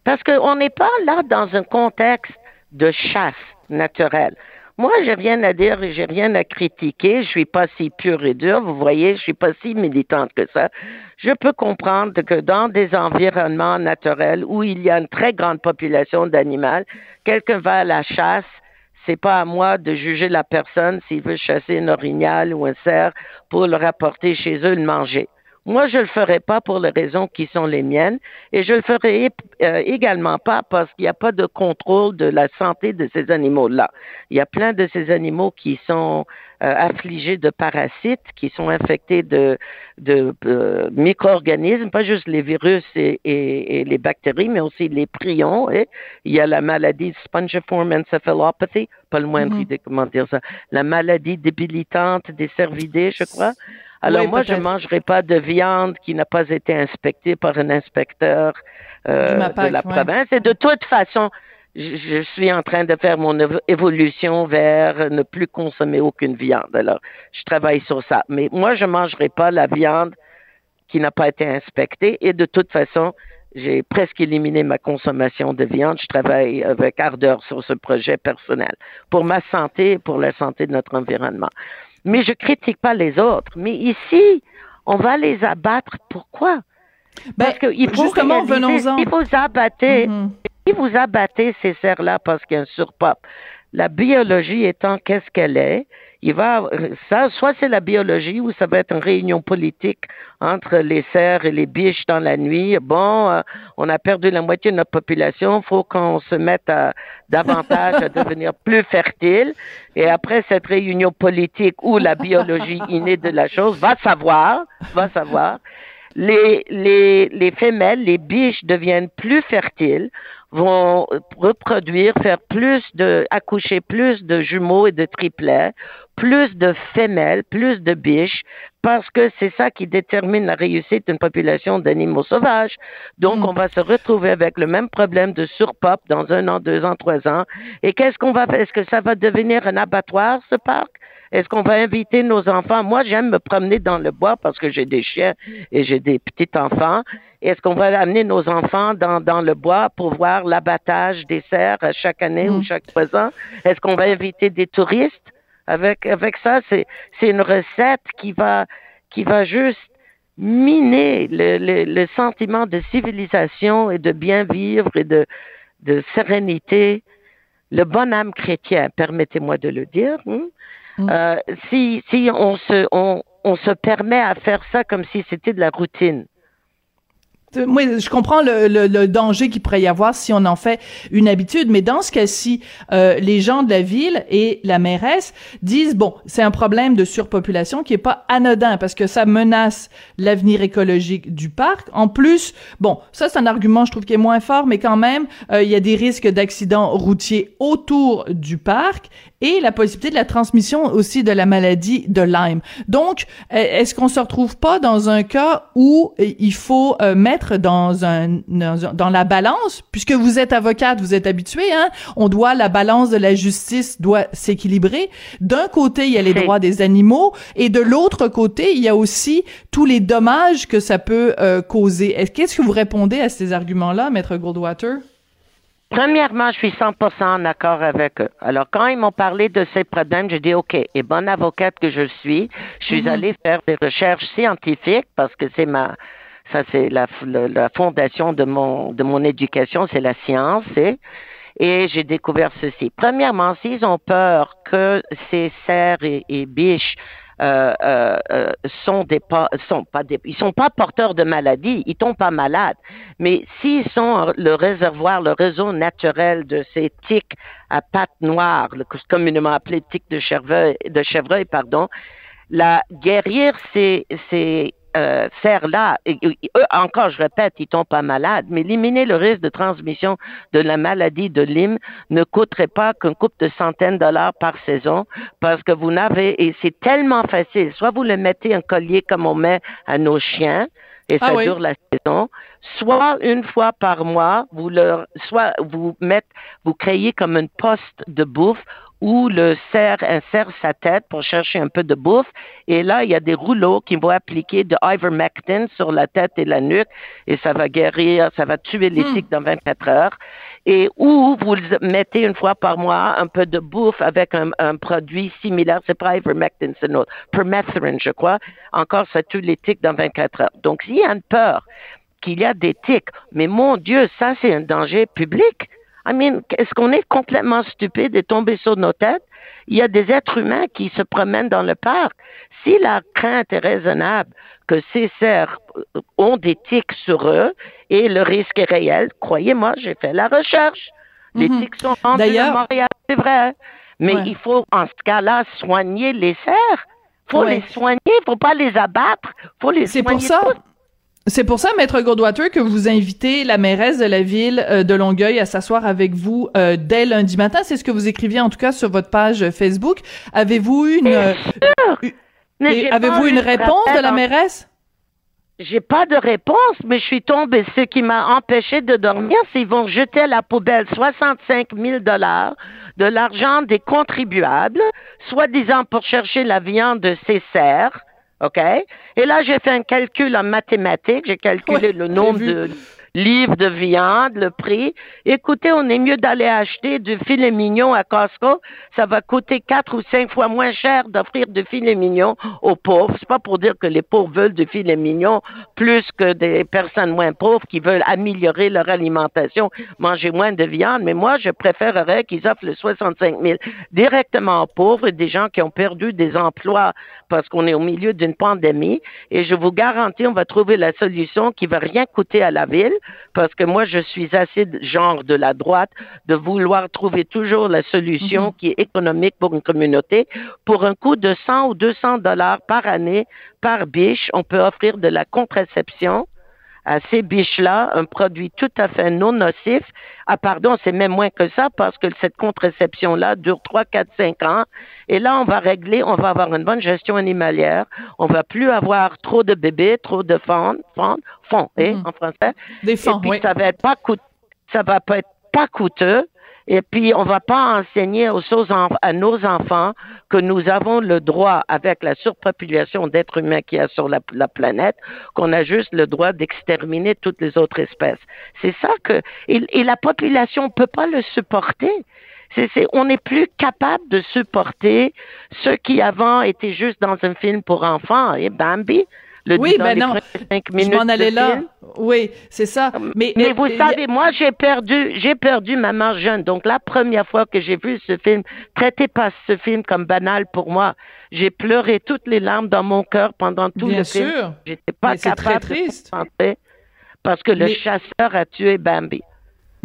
Parce qu'on n'est pas là dans un contexte de chasse naturelle. Moi, j'ai rien à dire et j'ai rien à critiquer. Je suis pas si pure et dure. Vous voyez, je suis pas si militante que ça. Je peux comprendre que dans des environnements naturels où il y a une très grande population d'animaux, quelqu'un va à la chasse, c'est pas à moi de juger la personne s'il veut chasser un orignal ou un cerf pour le rapporter chez eux le manger. Moi, je le ferai pas pour les raisons qui sont les miennes et je le ferai euh, également pas parce qu'il n'y a pas de contrôle de la santé de ces animaux-là. Il y a plein de ces animaux qui sont euh, affligés de parasites, qui sont infectés de, de euh, micro-organismes, pas juste les virus et, et, et, les bactéries, mais aussi les prions. Et il y a la maladie spongiform encephalopathy, pas le moindre Mhm. idée comment dire ça, la maladie débilitante des cervidés, je crois. Alors Oui, moi, je ne mangerai pas de viande qui n'a pas été inspectée par un inspecteur euh, MAPAC, de la ouais. province. Et de toute façon, je, je suis en train de faire mon évo- évolution vers ne plus consommer aucune viande. Alors, je travaille sur ça. Mais moi, je ne mangerai pas la viande qui n'a pas été inspectée. Et de toute façon, j'ai presque éliminé ma consommation de viande. Je travaille avec ardeur sur ce projet personnel pour ma santé et pour la santé de notre environnement. Mais je critique pas les autres. Mais ici, on va les abattre. Pourquoi? Parce que il faut Ben, justement, venons-en. Si vous abattez, Mhm. si vous abattez ces cerfs-là parce qu'il y a un surpop, la biologie étant qu'est-ce qu'elle est, il va ça, soit c'est la biologie ou ça va être une réunion politique entre les cerfs et les biches dans la nuit. Bon, euh, on a perdu la moitié de notre population, faut qu'on se mette à, davantage à devenir plus fertile. Et après cette réunion politique où la biologie innée de la chose va savoir, va savoir, les, les, les femelles, les biches deviennent plus fertiles, vont reproduire, faire plus de, accoucher plus de jumeaux et de triplets, plus de femelles, plus de biches, parce que c'est ça qui détermine la réussite d'une population d'animaux sauvages. Donc, on va se retrouver avec le même problème de surpop dans un an, deux ans, trois ans. Et qu'est-ce qu'on va faire? Est-ce que ça va devenir un abattoir, ce parc? Est-ce qu'on va inviter nos enfants? Moi, j'aime me promener dans le bois parce que j'ai des chiens et j'ai des petits enfants. Est-ce qu'on va amener nos enfants dans, dans le bois pour voir l'abattage des cerfs à chaque année ou chaque trois ans? Est-ce qu'on va inviter des touristes? Avec, avec ça, c'est, c'est une recette qui va, qui va juste miner le, le, le sentiment de civilisation et de bien vivre et de, de sérénité. Le bon âme chrétien, permettez-moi de le dire. hein. Euh, si si on se on, on se permet à faire ça comme si c'était de la routine. Euh, Moi, je comprends le, le, le danger qu'il pourrait y avoir si on en fait une habitude, mais dans ce cas-ci, euh, les gens de la ville et la mairesse disent bon, c'est un problème de surpopulation qui est pas anodin parce que ça menace l'avenir écologique du parc. En plus, bon, ça c'est un argument je trouve qui est moins fort, mais quand même, euh, il y a des risques d'accidents routiers autour du parc et la possibilité de la transmission aussi de la maladie de Lyme. Donc, euh, est-ce qu'on se retrouve pas dans un cas où euh, il faut euh, mettre dans un dans, la balance, puisque vous êtes avocate, vous êtes habitué, hein, on doit la balance de la justice doit s'équilibrer. D'un côté, il y a les droits des animaux, et de l'autre côté, il y a aussi tous les dommages que ça peut euh, causer. Est-ce qu'est-ce que vous répondez à ces arguments-là, maître Goldwater? Premièrement, je suis 100% en accord avec eux. Alors, quand ils m'ont parlé de ces problèmes, j'ai dit, OK, et bonne avocate que je suis, je suis Mhm. allée faire des recherches scientifiques parce que c'est ma, ça c'est la, la, la fondation de mon, de mon éducation, c'est la science, et, et j'ai découvert ceci. Premièrement, s'ils ont peur que ces cerfs et, et biches sont des pas, sont pas des, ils sont pas porteurs de maladies, ils tombent pas malades. Mais s'ils sont le réservoir, le réseau naturel de ces tiques à pattes noires, communément appelé tiques de chevreuil, de chevreuil, pardon, la guérir ces, ces euh, cerfs-là, et- et- eux, encore, je répète, ils tombent pas malades, mais éliminer le risque de transmission de la maladie de Lyme ne coûterait pas qu'un couple de centaines de dollars par saison, parce que vous n'avez, et c'est tellement facile, soit vous le mettez un collier comme on met à nos chiens, et ça Ah oui. dure la saison, soit une fois par mois, vous leur, soit vous mettez, vous créez comme une poste de bouffe où le cerf insère sa tête pour chercher un peu de bouffe. Et là, il y a des rouleaux qui vont appliquer de ivermectin sur la tête et la nuque et ça va guérir, ça va tuer les tiques dans 24 heures. Et où vous mettez une fois par mois un peu de bouffe avec un, un produit similaire, c'est pas ivermectin, c'est notre permethrin, je crois. Encore, ça tue les tiques dans 24 heures. Donc, s'il y a une peur qu'il y a des tiques, mais mon Dieu, ça, c'est un danger public. I mean, est-ce qu'on est complètement stupide et tombé sur nos têtes? Il y a des êtres humains qui se promènent dans le parc. Si la crainte est raisonnable que ces cerfs euh, ont des tiques sur eux et le risque est réel, croyez-moi, j'ai fait la recherche. Les Mhm. tiques sont D'ailleurs- à Montréal, c'est vrai. Mais Ouais. il faut, en ce cas-là, soigner les cerfs. faut Ouais. les soigner, faut pas les abattre. faut les C'est soigner pour ça. tous. C'est pour ça, Maître Goldwater, que vous invitez la mairesse de la ville euh, de Longueuil à s'asseoir avec vous euh, dès lundi matin. C'est ce que vous écriviez en tout cas sur votre page Facebook. Avez-vous une, euh, avez-vous une réponse de la mairesse? J'ai pas de réponse, mais je suis tombée. Ce qui m'a empêché de dormir, c'est qu'ils vont jeter à la poubelle 65 000 dollars de l'argent des contribuables, soi-disant pour chercher la viande de ces cerfs. OK? Et là, j'ai fait un calcul en mathématiques. J'ai calculé Ouais, le nombre de livres de viande, le prix. Écoutez, on est mieux d'aller acheter du filet mignon à Costco. Ça va coûter quatre ou cinq fois moins cher d'offrir du filet mignon aux pauvres. C'est pas pour dire que les pauvres veulent du filet mignon plus que des personnes moins pauvres qui veulent améliorer leur alimentation, manger moins de viande. Mais moi, je préférerais qu'ils offrent le 65 000 directement aux pauvres et des gens qui ont perdu des emplois parce qu'on est au milieu d'une pandémie. Et je vous garantis, on va trouver la solution qui va rien coûter à la ville parce que moi, je suis assez de- genre de la droite de vouloir trouver toujours la solution qui est économique pour une communauté. Pour un coût de 100 ou 200 dollars par année, par biche, on peut offrir de la contraception à ces biches-là, un produit tout à fait non nocif. Ah, pardon, c'est même moins que ça parce que cette contraception-là dure 3, 4, 5 ans. Et là, on va régler, on va avoir une bonne gestion animalière. On va plus avoir trop de bébés, trop de fonds, fonds, fonds, Mhm. en français. Des fonds, Et puis, oui. ça va être pas coût- ça va pas être pas coûteux. Et puis, on va pas enseigner à nos enfants que nous avons le droit, avec la surpopulation d'êtres humains qu'il y a sur la, la planète, qu'on a juste le droit d'exterminer toutes les autres espèces. C'est ça que, et, la population peut pas le supporter. On n'est plus capable de supporter ceux qui avant étaient juste dans un film pour enfants. Et Bambi, le Oui, ben non. Je m'en allais là. film. Oui, c'est ça. Mais, Mais vous y a- savez, moi, j'ai perdu, j'ai perdu maman jeune. Donc, la première fois que j'ai vu ce film, traitez pas ce film comme banal pour moi. J'ai pleuré toutes les larmes dans mon cœur pendant tout Bien le film. sûr. J'étais pas Mais c'est très capable triste. de penser parce que le chasseur a tué Bambi.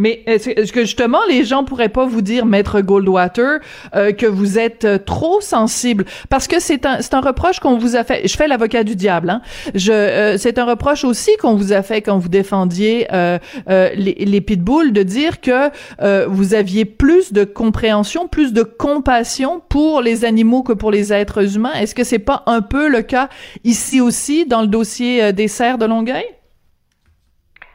Mais est-ce est-ce que justement les gens pourraient pas vous dire, Maître Goldwater, euh, que vous êtes euh, trop sensible? Parce que c'est un c'est un reproche qu'on vous a fait. Je fais l'avocat du diable. Hein. Je euh, c'est un reproche aussi qu'on vous a fait quand vous défendiez euh, euh, les, les pitbulls de dire que euh, vous aviez plus de compréhension, plus de compassion pour les animaux que pour les êtres humains. Est-ce que c'est pas un peu le cas ici aussi dans le dossier euh, des cerfs de Longueuil?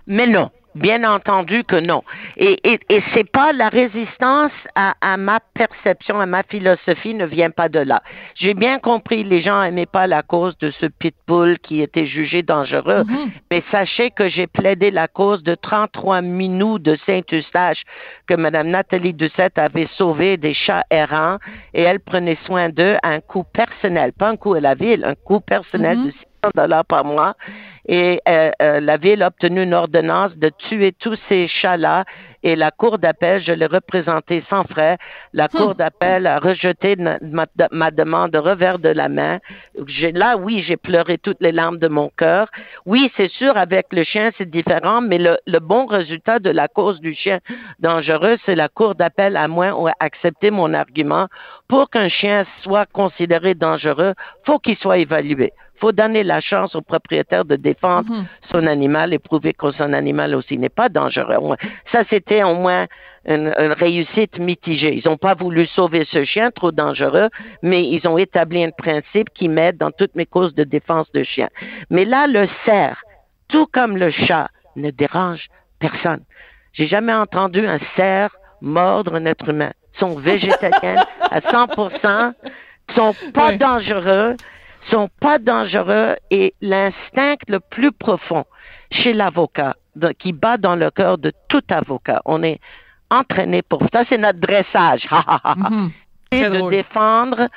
Mais non, bien entendu que non. Et, et, et c'est pas la résistance à, à ma perception, à ma philosophie ne vient pas de là. J'ai bien compris, les gens aimaient pas la cause de ce pitbull qui était jugé dangereux, mais sachez que j'ai plaidé la cause de 33 minous de Saint-Eustache que Mme Nathalie Doucette avait sauvé des chats errants et elle prenait soin d'eux à un coût personnel, pas un coût à la ville, un coût personnel de 600 dollars par mois. Et euh, euh, la ville a obtenu une ordonnance de tuer tous ces chats-là et la Cour d'appel, je l'ai représenté sans frais. La Cour d'appel a rejeté ma, ma demande de revers de la main. Là, oui, j'ai pleuré toutes les larmes de mon cœur. Oui, c'est sûr, avec le chien, c'est différent, mais le, le bon résultat de la cause du chien dangereux, c'est la Cour d'appel à moins ou accepté mon argument. Pour qu'un chien soit considéré dangereux, faut qu'il soit évalué. faut donner la chance au propriétaire de défendre son animal et prouver que son animal aussi n'est pas dangereux. Ça, c'était au moins une, une réussite mitigée. Ils n'ont pas voulu sauver ce chien trop dangereux, mais ils ont établi un principe qui m'aide dans toutes mes causes de défense de chiens. Mais là, le cerf, tout comme le chat, ne dérange personne. J'ai jamais entendu un cerf mordre un être humain. Ils sont végétariens à 100%, sont pas dangereux, sont pas dangereux et l'instinct le plus profond chez l'avocat, qui bat dans le cœur de tout avocat, on est entraîné pour ça, c'est notre dressage. Mhm. C'est de drôle. défendre,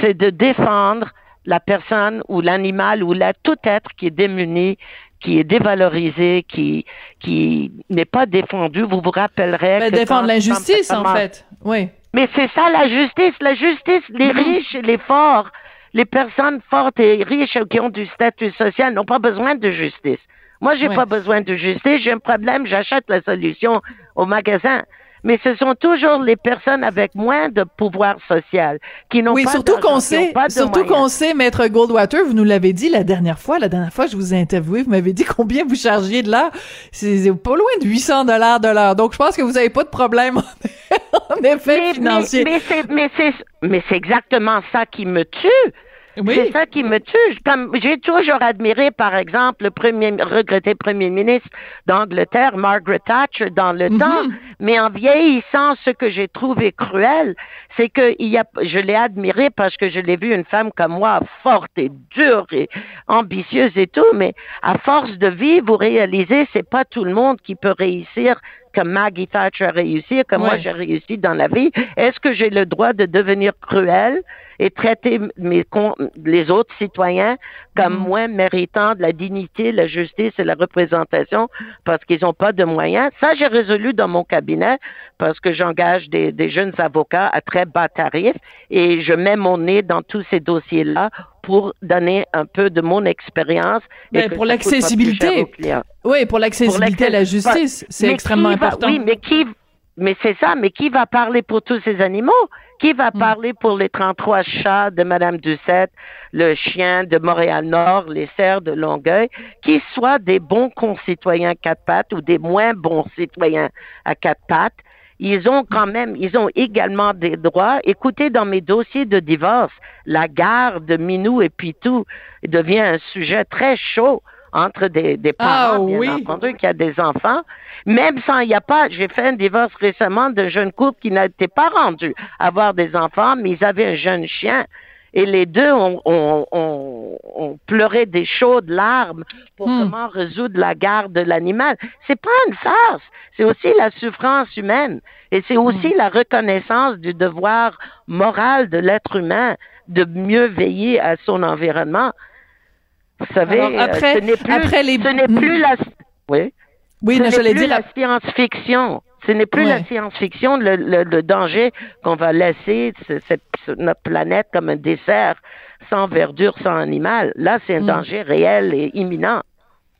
c'est de défendre la personne ou l'animal ou la, tout être qui est démuni, qui est dévalorisé, qui qui n'est pas défendu. Vous vous rappellerez Ben, que défendre l'injustice, en fait. Oui. mais c'est ça la justice. La justice, les Mhm. riches et les forts, les personnes fortes et riches qui ont du statut social n'ont pas besoin de justice. Moi, j'ai Ouais. pas besoin de justice. J'ai un problème, j'achète la solution au magasin. Mais ce sont toujours les personnes avec moins de pouvoir social qui n'ont Oui, pas surtout qu'on sait, surtout qu'on sait, Maître Goldwater, vous nous l'avez dit la dernière fois, la dernière fois que je vous ai interviewé, vous m'avez dit combien vous chargiez de l'heure. C'est pas loin de 800 dollars de l'heure. Donc, je pense que vous avez pas de problème, en effet, Mais- financier. Mais, mais c'est exactement ça qui me tue. Oui. C'est ça qui me tue. Comme j'ai toujours admiré, par exemple, le premier regretté premier ministre d'Angleterre, Margaret Thatcher, dans le Mhm. temps. Mais en vieillissant, ce que j'ai trouvé cruel, c'est que il y a, je l'ai admiré parce que je l'ai vu une femme comme moi, forte et dure et ambitieuse et tout. Mais à force de vivre, vous réalisez, c'est pas tout le monde qui peut réussir comme Maggie Thatcher a réussi, comme moi j'ai réussi dans la vie. Est-ce que j'ai le droit de devenir cruel et traiter mes con- les autres citoyens comme Mhm. moins méritants de la dignité, la justice et la représentation parce qu'ils n'ont pas de moyens? Ça, j'ai résolu dans mon cabinet parce que j'engage des, des jeunes avocats à très bas tarifs et je mets mon nez dans tous ces dossiers-là pour donner un peu de mon expérience. et Ben, pour l'accessibilité. Oui, pour l'accessibilité à la justice, c'est Mais extrêmement va- important. oui, mais qui, mais c'est ça, mais qui va parler pour tous ces animaux? Qui Hmm. va parler pour les 33 chats de Madame Ducette, le chien de Montréal-Nord, les cerfs de Longueuil, qui soient des bons concitoyens à quatre pattes ou des moins bons citoyens à quatre pattes? Ils ont quand même, ils ont également des droits. Écoutez, dans mes dossiers de divorce, la garde de Minou et Pitou devient un sujet très chaud entre des, des Ah, parents, bien oui. entendu, qui a des enfants. Même sans, il n'y a pas, j'ai fait un divorce récemment d'un jeune couple qui n'était pas rendu à avoir des enfants, mais ils avaient un jeune chien. Et les deux ont, ont, ont, ont pleuré des chaudes larmes pour Hmm. comment résoudre la garde de l'animal. C'est pas une farce. C'est aussi la souffrance humaine. Et c'est aussi Hmm. la reconnaissance du devoir moral de l'être humain de mieux veiller à son environnement. Vous savez, Alors, après- euh, ce n'est plus, après les- ce n'est plus la, oui. Oui, Ce non, n'est j'allais plus dire, la science-fiction. Ce n'est plus la science-fiction, le, le- le danger qu'on va laisser ce- cette- ce- notre planète comme un dessert sans verdure, sans animal. Là, c'est un Mm. danger réel et imminent.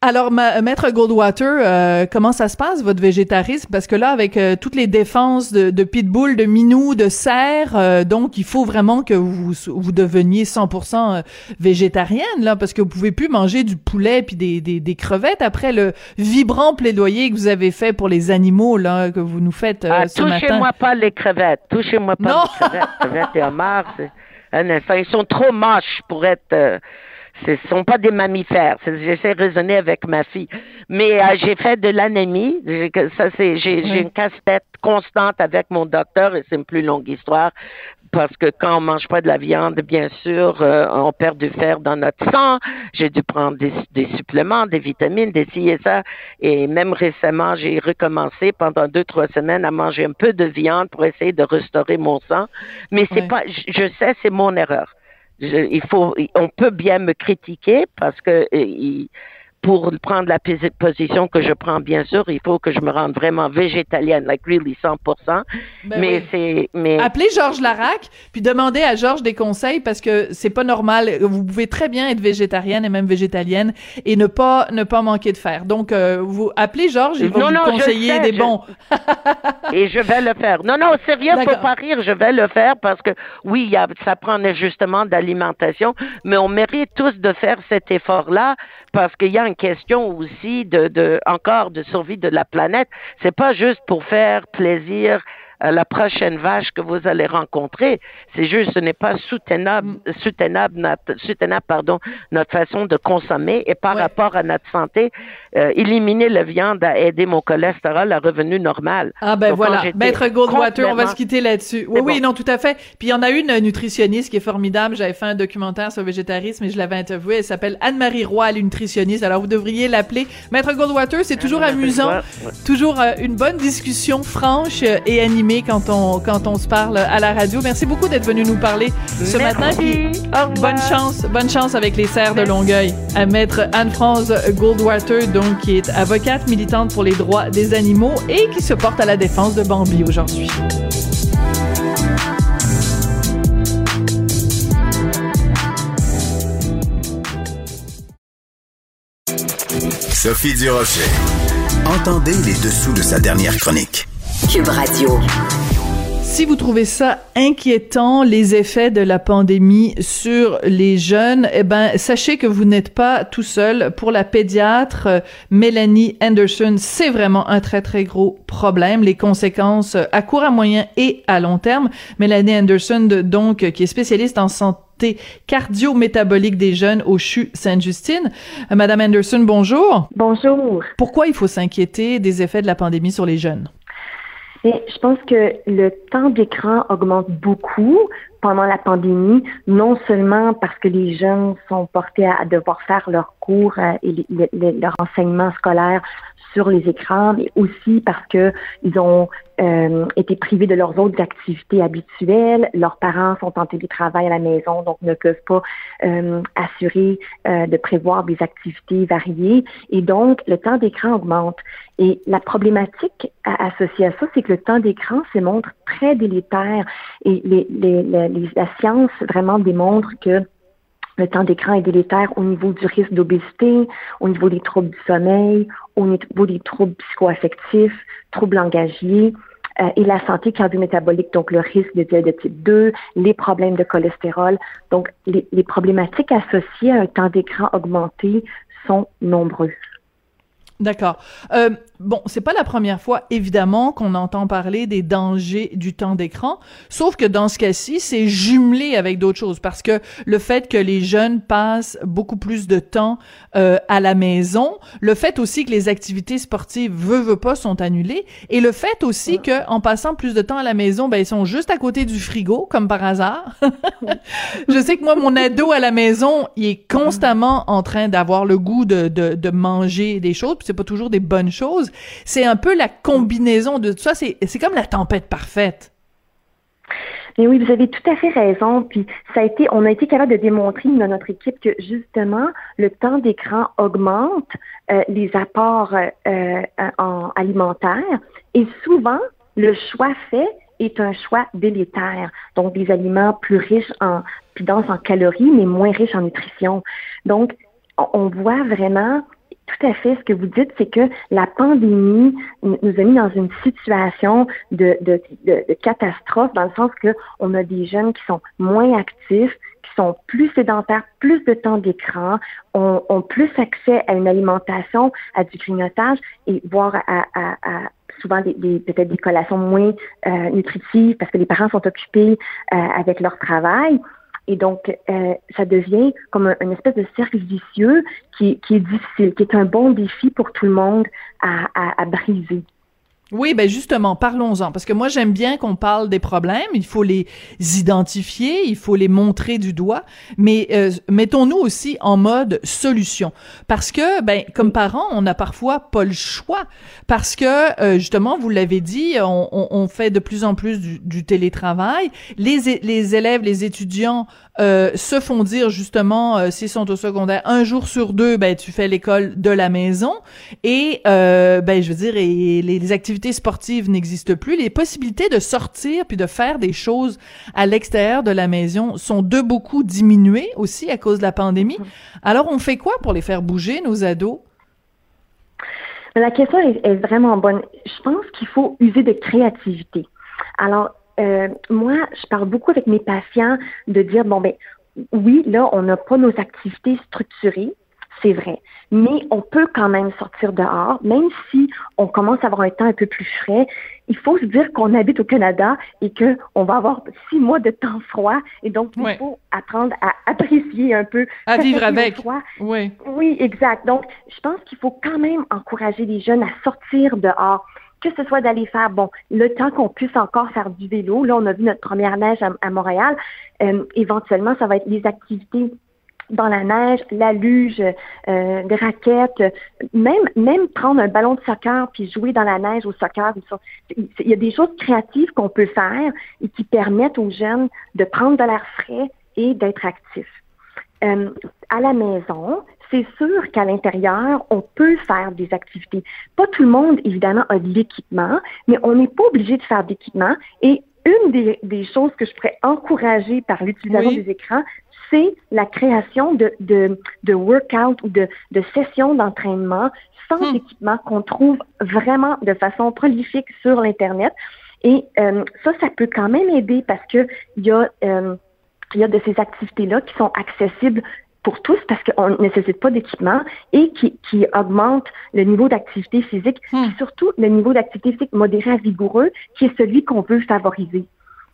Alors, ma- Maître Goldwater, euh, comment ça se passe, votre végétarisme? Parce que là, avec euh, toutes les défenses de, de pitbull, de minou, de cerf, euh, donc il faut vraiment que vous, vous deveniez 100% euh, végétarienne, là, parce que vous pouvez plus manger du poulet puis des, des, des crevettes après le vibrant plaidoyer que vous avez fait pour les animaux, là, que vous nous faites euh, Ah, ce matin. touchez-moi pas les crevettes. Touchez-moi pas Non. les crevettes. crevettes et homards. Ils sont trop moches pour être... ce sont pas des mammifères. J'essaie de raisonner avec ma fille. Mais euh, j'ai fait de l'anémie. J'ai- que- Ça, c'est, j'ai, j'ai Oui. une casse-tête constante avec mon docteur et c'est une plus longue histoire. Parce que quand on mange pas de la viande, bien sûr, euh, on perd du fer dans notre sang. J'ai dû prendre des, des suppléments, des vitamines, des ci et ça. Et même récemment, j'ai recommencé pendant deux, trois semaines à manger un peu de viande pour essayer de restaurer mon sang. Mais c'est pas, je sais, c'est mon erreur. Il faut, on peut bien me critiquer parce que euh, il- pour prendre la position que je prends, bien sûr, il faut que je me rende vraiment végétalienne, like really 100%. Ben mais oui. c'est, mais Appelez Georges Larac, puis demandez à Georges des conseils parce que c'est pas normal. Vous pouvez très bien être végétarienne et même végétalienne et ne pas ne pas manquer de fer. Donc euh, vous appelez Georges, il va Non, vous non, conseiller sais, des je- bons. et je vais le faire. Non, non, sérieux, faut pas rire, je vais le faire parce que oui, il y a, ça prend un ajustement d'alimentation, mais on mérite tous de faire cet effort-là parce qu'il y a question aussi de, de encore de survie de la planète. C'est pas juste pour faire plaisir la prochaine vache que vous allez rencontrer. C'est juste, ce n'est pas soutenable, Mm. soutenable, notre, soutenable, pardon, notre façon de consommer et par Ouais. rapport à notre santé, euh, éliminer la viande a aidé mon cholestérol à revenu normal. Ah ben Donc, voilà, Maître Goldwater, on va se quitter là-dessus. Oui, oui, bon. non, tout à fait. Puis il y en a une nutritionniste qui est formidable. J'avais fait un documentaire sur le végétarisme et je l'avais interviewée. Elle s'appelle Anne-Marie Roy, elle est nutritionniste. Alors vous devriez l'appeler. Maître Goldwater, c'est toujours amusant, toujours euh, une bonne discussion franche euh, et animée quand on quand on se parle à la radio. Merci beaucoup d'être venu nous parler ce Merci. matin. Puis bonne chance, bonne chance avec les serres de Longueuil. À Maître Anne-France Goldwater, donc qui est avocate militante pour les droits des animaux et qui se porte à la défense de Bambi aujourd'hui. Sophie Durocher. Entendez les dessous de sa dernière chronique. Cube Radio. Si vous trouvez ça inquiétant, les effets de la pandémie sur les jeunes, eh ben, sachez que vous n'êtes pas tout seul. Pour la pédiatre euh, Mélanie Anderson, c'est vraiment un très, très gros problème. Les conséquences euh, à court, à moyen et à long terme. Mélanie Anderson, de- donc, euh, qui est spécialiste en santé cardio-métabolique des jeunes au CHU Sainte-Justine. Euh, Madame Anderson, bonjour. Bonjour. Pourquoi il faut s'inquiéter des effets de la pandémie sur les jeunes? Je pense que le temps d'écran augmente beaucoup pendant la pandémie, non seulement parce que les jeunes sont portés à, devoir faire leurs cours euh, et leur enseignement scolaire sur les écrans, mais aussi parce que ils ont euh, été privés de leurs autres activités habituelles. Leurs parents sont en télétravail à la maison, donc ne peuvent pas euh, assurer euh, de prévoir des activités variées. Et donc, le temps d'écran augmente. Et la problématique associée à ça, c'est que le temps d'écran se montre très délétère. Et les, les- les- la science vraiment démontre que le temps d'écran est délétère au niveau du risque d'obésité, au niveau des troubles du sommeil, au niveau des troubles psychoaffectifs, troubles langagiers euh, et la santé cardio-métabolique, donc le risque de diabète type 2, les problèmes de cholestérol. Donc, les, les problématiques associées à un temps d'écran augmenté sont nombreuses. D'accord. Euh, bon, c'est pas la première fois, évidemment, qu'on entend parler des dangers du temps d'écran, sauf que dans ce cas-ci, c'est jumelé avec d'autres choses, parce que le fait que les jeunes passent beaucoup plus de temps euh, à la maison, le fait aussi que les activités sportives, veut, veut pas, sont annulées, et le fait aussi que en passant plus de temps à la maison, ben ils sont juste à côté du frigo, comme par hasard. Je sais que moi, mon ado à la maison, il est constamment en train d'avoir le goût de, de, de manger des choses, puis c'est pas toujours des bonnes choses. C'est un peu la combinaison de tout ça. C'est, comme la tempête parfaite. Mais oui, vous avez tout à fait raison. Puis ça a été, on a été capable de démontrer dans notre équipe que justement le temps d'écran augmente euh, les apports euh, euh, en alimentaires et souvent le choix fait est un choix délétère. Donc des aliments plus riches en plus denses en calories mais moins riches en nutrition. Donc on- on voit vraiment tout à fait ce que vous dites, c'est que la pandémie nous a mis dans une situation de, de, de, de catastrophe, dans le sens que on a des jeunes qui sont moins actifs, qui sont plus sédentaires, plus de temps d'écran, ont, ont plus accès à une alimentation, à du grignotage et voire à, à, à souvent des, des- peut-être des collations moins euh, nutritives parce que les parents sont occupés euh, avec leur travail. Et donc, euh, ça devient comme un- une espèce de cercle vicieux qui, est difficile, qui est un bon défi pour tout le monde à briser. Oui, ben justement, parlons-en, parce que moi j'aime bien qu'on parle des problèmes, il faut les identifier, il faut les montrer du doigt, mais euh, mettons-nous aussi en mode solution, parce que, ben, comme parents, on n'a parfois pas le choix, parce que, euh, justement, vous l'avez dit, on, on, on, fait de plus en plus du, du télétravail, les, les élèves, les étudiants euh, se font dire justement, euh, s'ils sont au secondaire, un jour sur deux, ben tu fais l'école de la maison et euh, ben je veux dire, et les, activités sportives n'existent plus, les possibilités de sortir puis de faire des choses à l'extérieur de la maison sont de beaucoup diminuées aussi à cause de la pandémie. Alors on fait quoi pour les faire bouger nos ados? La question est vraiment bonne. Je pense qu'il faut user de créativité. Alors, euh, moi, je parle beaucoup avec mes patients de dire, bon, ben, oui, là, on n'a pas nos activités structurées, c'est vrai, mais on peut quand même sortir dehors, même si on commence à avoir un temps un peu plus frais. Il faut se dire qu'on habite au Canada et que on va avoir six mois de temps froid, et donc il faut apprendre à apprécier un peu à vivre avec. Oui. Oui, exact. Donc, je pense qu'il faut quand même encourager les jeunes à sortir dehors que ce soit d'aller faire, bon, le temps qu'on puisse encore faire du vélo. Là, on a vu notre première neige à, Montréal. Euh, éventuellement, ça va être des activités dans la neige, la luge, euh, des raquettes, même même prendre un ballon de soccer puis jouer dans la neige au soccer. Il y a des choses créatives qu'on peut faire et qui permettent aux jeunes de prendre de l'air frais et d'être actifs. Euh, à la maison, c'est sûr qu'à l'intérieur, on peut faire des activités. Pas tout le monde, évidemment, a de l'équipement, mais on n'est pas obligé de faire d'équipement. Et une des, choses que je pourrais encourager par l'utilisation des écrans, c'est la création de, de, de workout ou de, de sessions d'entraînement sans hmm. équipement qu'on trouve vraiment de façon prolifique sur l'Internet. Et euh, ça, ça peut quand même aider parce que il y a euh, il y a de ces activités-là qui sont accessibles pour tous parce qu'on ne nécessite pas d'équipement et qui, qui augmente le niveau d'activité physique, hmm. et surtout le niveau d'activité physique modéré à vigoureux, qui est celui qu'on veut favoriser.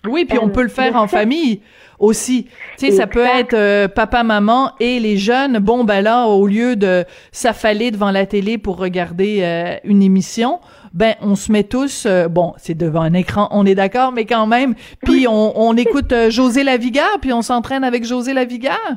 Oui, puis on euh, peut le faire en famille aussi. Tu sais, ça peut être euh, papa, maman et les jeunes. Bon, ben là, au lieu de s'affaler devant la télé pour regarder euh, une émission, ben on se met tous, bon, c'est devant un écran, on est d'accord, mais quand même. Puis on, on écoute José Lavigard, puis on s'entraîne avec José Lavigard.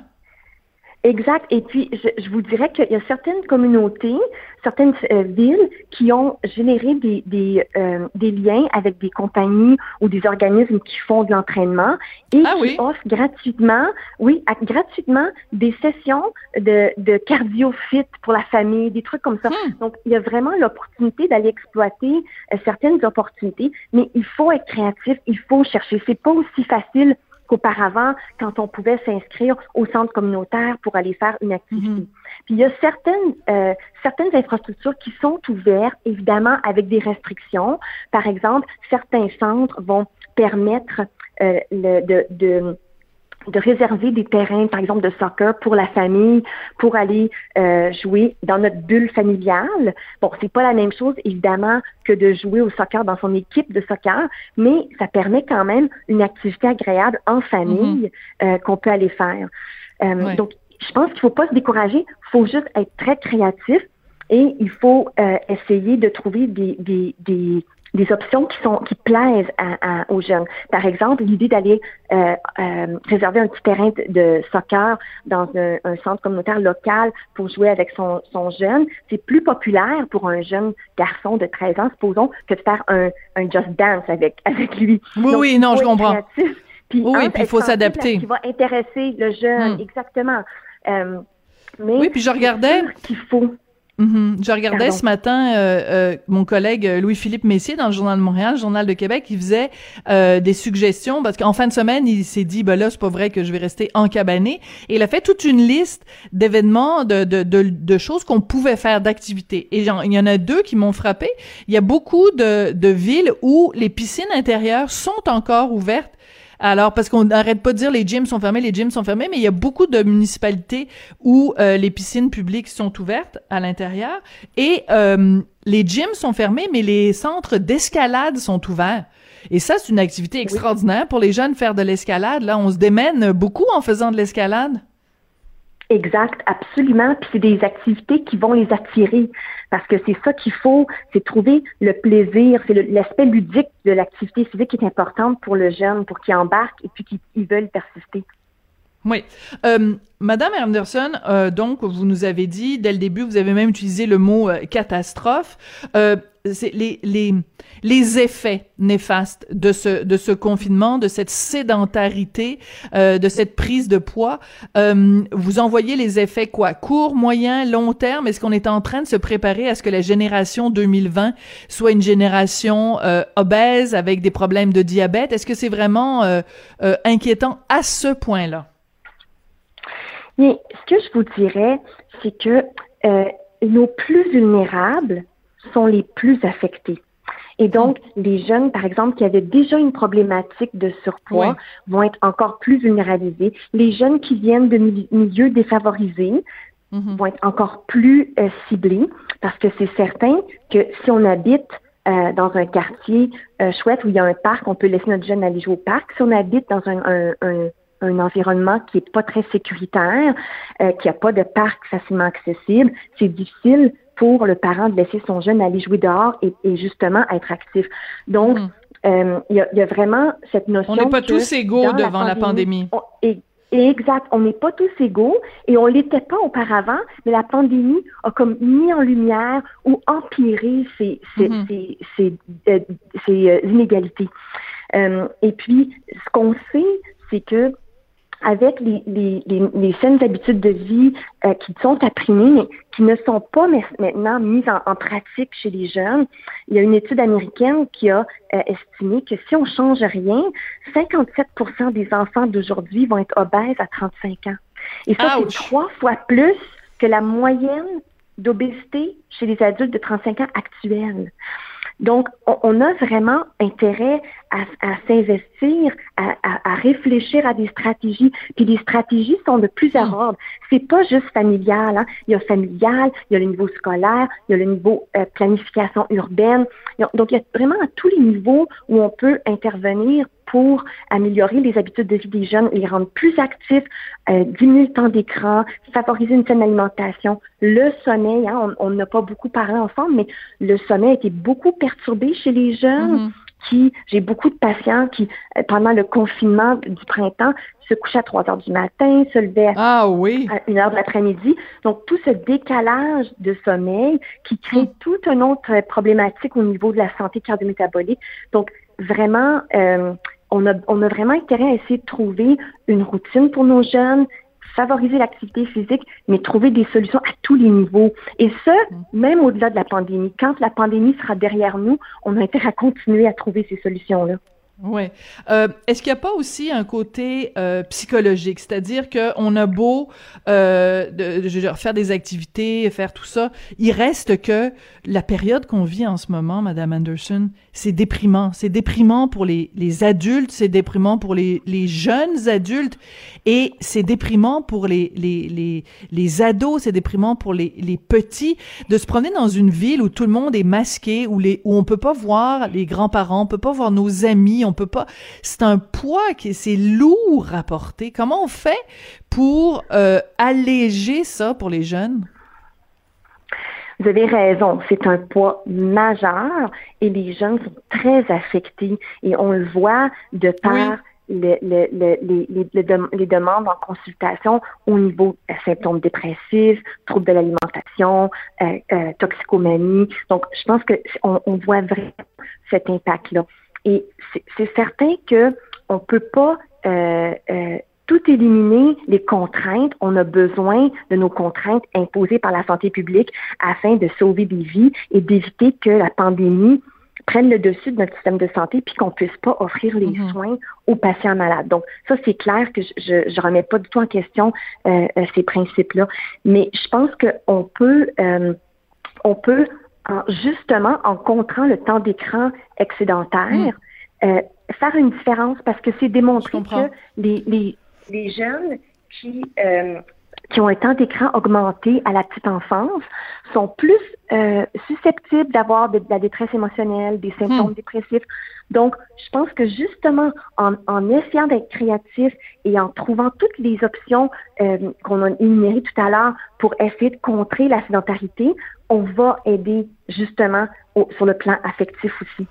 Exact. Et puis, je, je vous dirais qu'il y a certaines communautés, certaines euh, villes qui ont généré des, des, euh, des, liens avec des compagnies ou des organismes qui font de l'entraînement et ah qui offrent gratuitement, oui, gratuitement des sessions de, de cardio fit pour la famille, des trucs comme ça. Hmm. Donc, il y a vraiment l'opportunité d'aller exploiter euh, certaines opportunités, mais il faut être créatif, il faut chercher. C'est pas aussi facile qu'auparavant, quand on pouvait s'inscrire au centre communautaire pour aller faire une activité. Mhm. Puis il y a certaines euh, certaines infrastructures qui sont ouvertes, évidemment avec des restrictions. Par exemple, certains centres vont permettre euh, le, de, de de réserver des terrains, par exemple, de soccer pour la famille, pour aller euh, jouer dans notre bulle familiale. Bon, c'est pas la même chose, évidemment, que de jouer au soccer dans son équipe de soccer, mais ça permet quand même une activité agréable en famille mm-hmm. euh, qu'on peut aller faire. Euh, donc, je pense qu'il faut pas se décourager, il faut juste être très créatif et il faut essayer de trouver des, des, des des options qui sont qui plaisent à, aux jeunes. Par exemple, l'idée d'aller euh, euh, réserver un petit terrain de, soccer dans un, centre communautaire local pour jouer avec son, son jeune, c'est plus populaire pour un jeune garçon de 13 ans, supposons, que de faire un, un just dance avec avec lui. Oui, oui, non, je comprends. Puis, oui, puis il faut s'adapter. Qui va intéresser le jeune, hmm. exactement. Euh, mais oui, puis je regardais qu'il faut Mm-hmm. Je regardais ce matin euh, euh, mon collègue Louis-Philippe Messier dans le Journal de Montréal, le Journal de Québec, il faisait euh, des suggestions parce qu'en fin de semaine, il s'est dit ben là, c'est pas vrai que je vais rester encabané et il a fait toute une liste d'événements de, de, de, de, choses qu'on pouvait faire d'activités. Et il y en a deux qui m'ont frappé. Il y a beaucoup de, de villes où les piscines intérieures sont encore ouvertes alors, parce qu'on n'arrête pas de dire les gyms sont fermés, les gyms sont fermés, mais il y a beaucoup de municipalités où euh, les piscines publiques sont ouvertes à l'intérieur et euh, les gyms sont fermés, mais les centres d'escalade sont ouverts. Et ça, c'est une activité extraordinaire pour les jeunes faire de l'escalade. Là, on se démène beaucoup en faisant de l'escalade. Exact, absolument. Puis c'est des activités qui vont les attirer. Parce que c'est ça qu'il faut, c'est trouver le plaisir, c'est l'aspect ludique de l'activité physique qui est importante pour le jeune, pour qu'il embarque et puis qu'il veuille persister. Oui. Euh, Madame Anderson, euh, donc, vous nous avez dit, dès le début, vous avez même utilisé le mot euh, catastrophe. Euh, les, les, les effets néfastes de ce, de ce confinement, de cette sédentarité, euh, de cette prise de poids. Euh, vous envoyez les effets quoi? Court, moyen, long terme? Est-ce qu'on est en train de se préparer à ce que la génération 2020 soit une génération obèse avec des problèmes de diabète? Est-ce que c'est vraiment inquiétant à ce point-là? Mais ce que je vous dirais, c'est que euh, nos plus vulnérables sont les plus affectés. Et donc, les jeunes, par exemple, qui avaient déjà une problématique de surpoids, vont être encore plus vulnérabilisés. Les jeunes qui viennent de milieux défavorisés mm-hmm. vont être encore plus euh, ciblés parce que c'est certain que si on habite euh, dans un quartier chouette où il y a un parc, on peut laisser notre jeune aller jouer au parc. Si on habite dans un, un un environnement qui est pas très sécuritaire, euh, qui a pas de parc facilement accessible, c'est difficile pour le parent de laisser son jeune aller jouer dehors et, justement être actif. Donc, hmm. euh, il y, a, y, a, vraiment cette notion. On n'est pas tous égaux devant la pandémie. exact, on n'est pas tous égaux et on l'était pas auparavant, mais la pandémie a comme mis en lumière ou empiré ces, ces, hmm. ces, ces, euh, ces inégalités. et puis, ce qu'on sait, c'est que avec les, les, les, saines habitudes de vie euh, qui sont apprimées, mais qui ne sont pas maintenant mises en, pratique chez les jeunes. Il y a une étude américaine qui a euh, estimé que si on change rien, 57% des enfants d'aujourd'hui vont être obèses à 35 ans. Et ça, c'est trois fois plus que la moyenne d'obésité chez les adultes de 35 ans actuels. Donc, on, a vraiment intérêt à, s'investir, à, réfléchir à des stratégies. Puis les stratégies sont de plusieurs hmm. ordres. C'est pas juste familial. Hein. Il y a familial, il y a le niveau scolaire, il y a le niveau euh, planification urbaine. Donc, il y a vraiment à tous les niveaux où on peut intervenir pour améliorer les habitudes de vie des jeunes, les rendre plus actifs, euh, diminuer le temps d'écran, favoriser une saine alimentation, le sommeil. Hein, on n'a pas beaucoup parlé ensemble, mais le sommeil a été beaucoup perturbé chez les jeunes. Mm-hmm. qui, j'ai beaucoup de patients qui, euh, pendant le confinement du printemps, se couchaient à 3 heures du matin, se levaient ah, oui. à 1 heure de l'après-midi. Donc, tout ce décalage de sommeil qui crée mm. toute une autre problématique au niveau de la santé cardiométabolique. Donc, vraiment, euh, on a, vraiment intérêt à essayer de trouver une routine pour nos jeunes, favoriser l'activité physique, mais trouver des solutions à tous les niveaux. Et ce, même au-delà de la pandémie. Quand la pandémie sera derrière nous, on a intérêt à continuer à trouver ces solutions-là. Oui. Euh, Est-ce qu'il n'y a pas aussi un côté euh, psychologique, c'est-à-dire qu'on a beau euh, de, faire des activités, faire tout ça, il reste que la période qu'on vit en ce moment, Madame Anderson, c'est déprimant. C'est déprimant pour les, les adultes, c'est déprimant pour les, les jeunes adultes, et c'est déprimant pour les, les, les, les ados, c'est déprimant pour les, les petits de se promener dans une ville où tout le monde est masqué, où les où on peut pas voir les grands-parents, on peut pas voir nos amis, peut pas. C'est un poids qui c'est lourd à porter. Comment on fait pour euh, alléger ça pour les jeunes? Vous avez raison, c'est un poids majeur et les jeunes sont très affectés et on le voit de par les, les, les, demandes en consultation au niveau des symptômes dépressifs, troubles de l'alimentation, euh, euh, toxicomanie. Donc, je pense qu'on on voit vraiment cet impact-là. Et c'est certain que on peut pas euh, euh, tout éliminer les contraintes. On a besoin de nos contraintes imposées par la santé publique afin de sauver des vies et d'éviter que la pandémie prenne le dessus de notre système de santé puis qu'on puisse pas offrir les mm-hmm. soins aux patients malades. Donc ça c'est clair que je je remets pas du tout en question euh, ces principes-là, mais je pense qu'on peut on peut justement, en contrant le temps d'écran excédentaire, mm. euh, faire une différence parce que c'est démontré que les, les, les, jeunes qui, euh, qui ont un temps d'écran augmenté à la petite enfance sont plus euh, susceptibles d'avoir de, la détresse émotionnelle, des symptômes dépressifs. Donc, je pense que justement, en, en essayant d'être créatif et en trouvant toutes les options euh, qu'on a énumérées tout à l'heure pour essayer de contrer la sédentarité, on va aider justement au, sur le plan affectif aussi.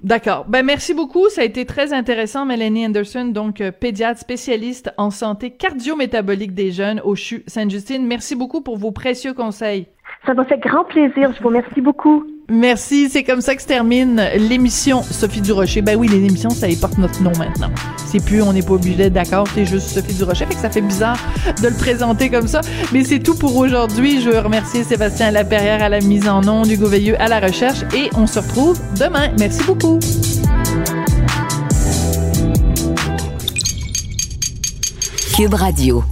D'accord. Ben merci beaucoup. Ça a été très intéressant, Mélanie Anderson, donc euh, pédiatre spécialiste en santé cardio-métabolique des jeunes au CHU Sainte-Justine. Merci beaucoup pour vos précieux conseils. Ça m'a fait grand plaisir. Je vous remercie beaucoup. Merci. C'est comme ça que se termine l'émission Sophie Durocher. Ben oui, les émissions, ça y porte notre nom maintenant. C'est plus, on n'est pas obligé d'accord, c'est juste Sophie Durocher. Fait que ça fait bizarre de le présenter comme ça. Mais c'est tout pour aujourd'hui. Je veux remercier Sébastien Laperrière à la mise en nom, Hugo Veilleux à la recherche et on se retrouve demain. Merci beaucoup. Cube Radio.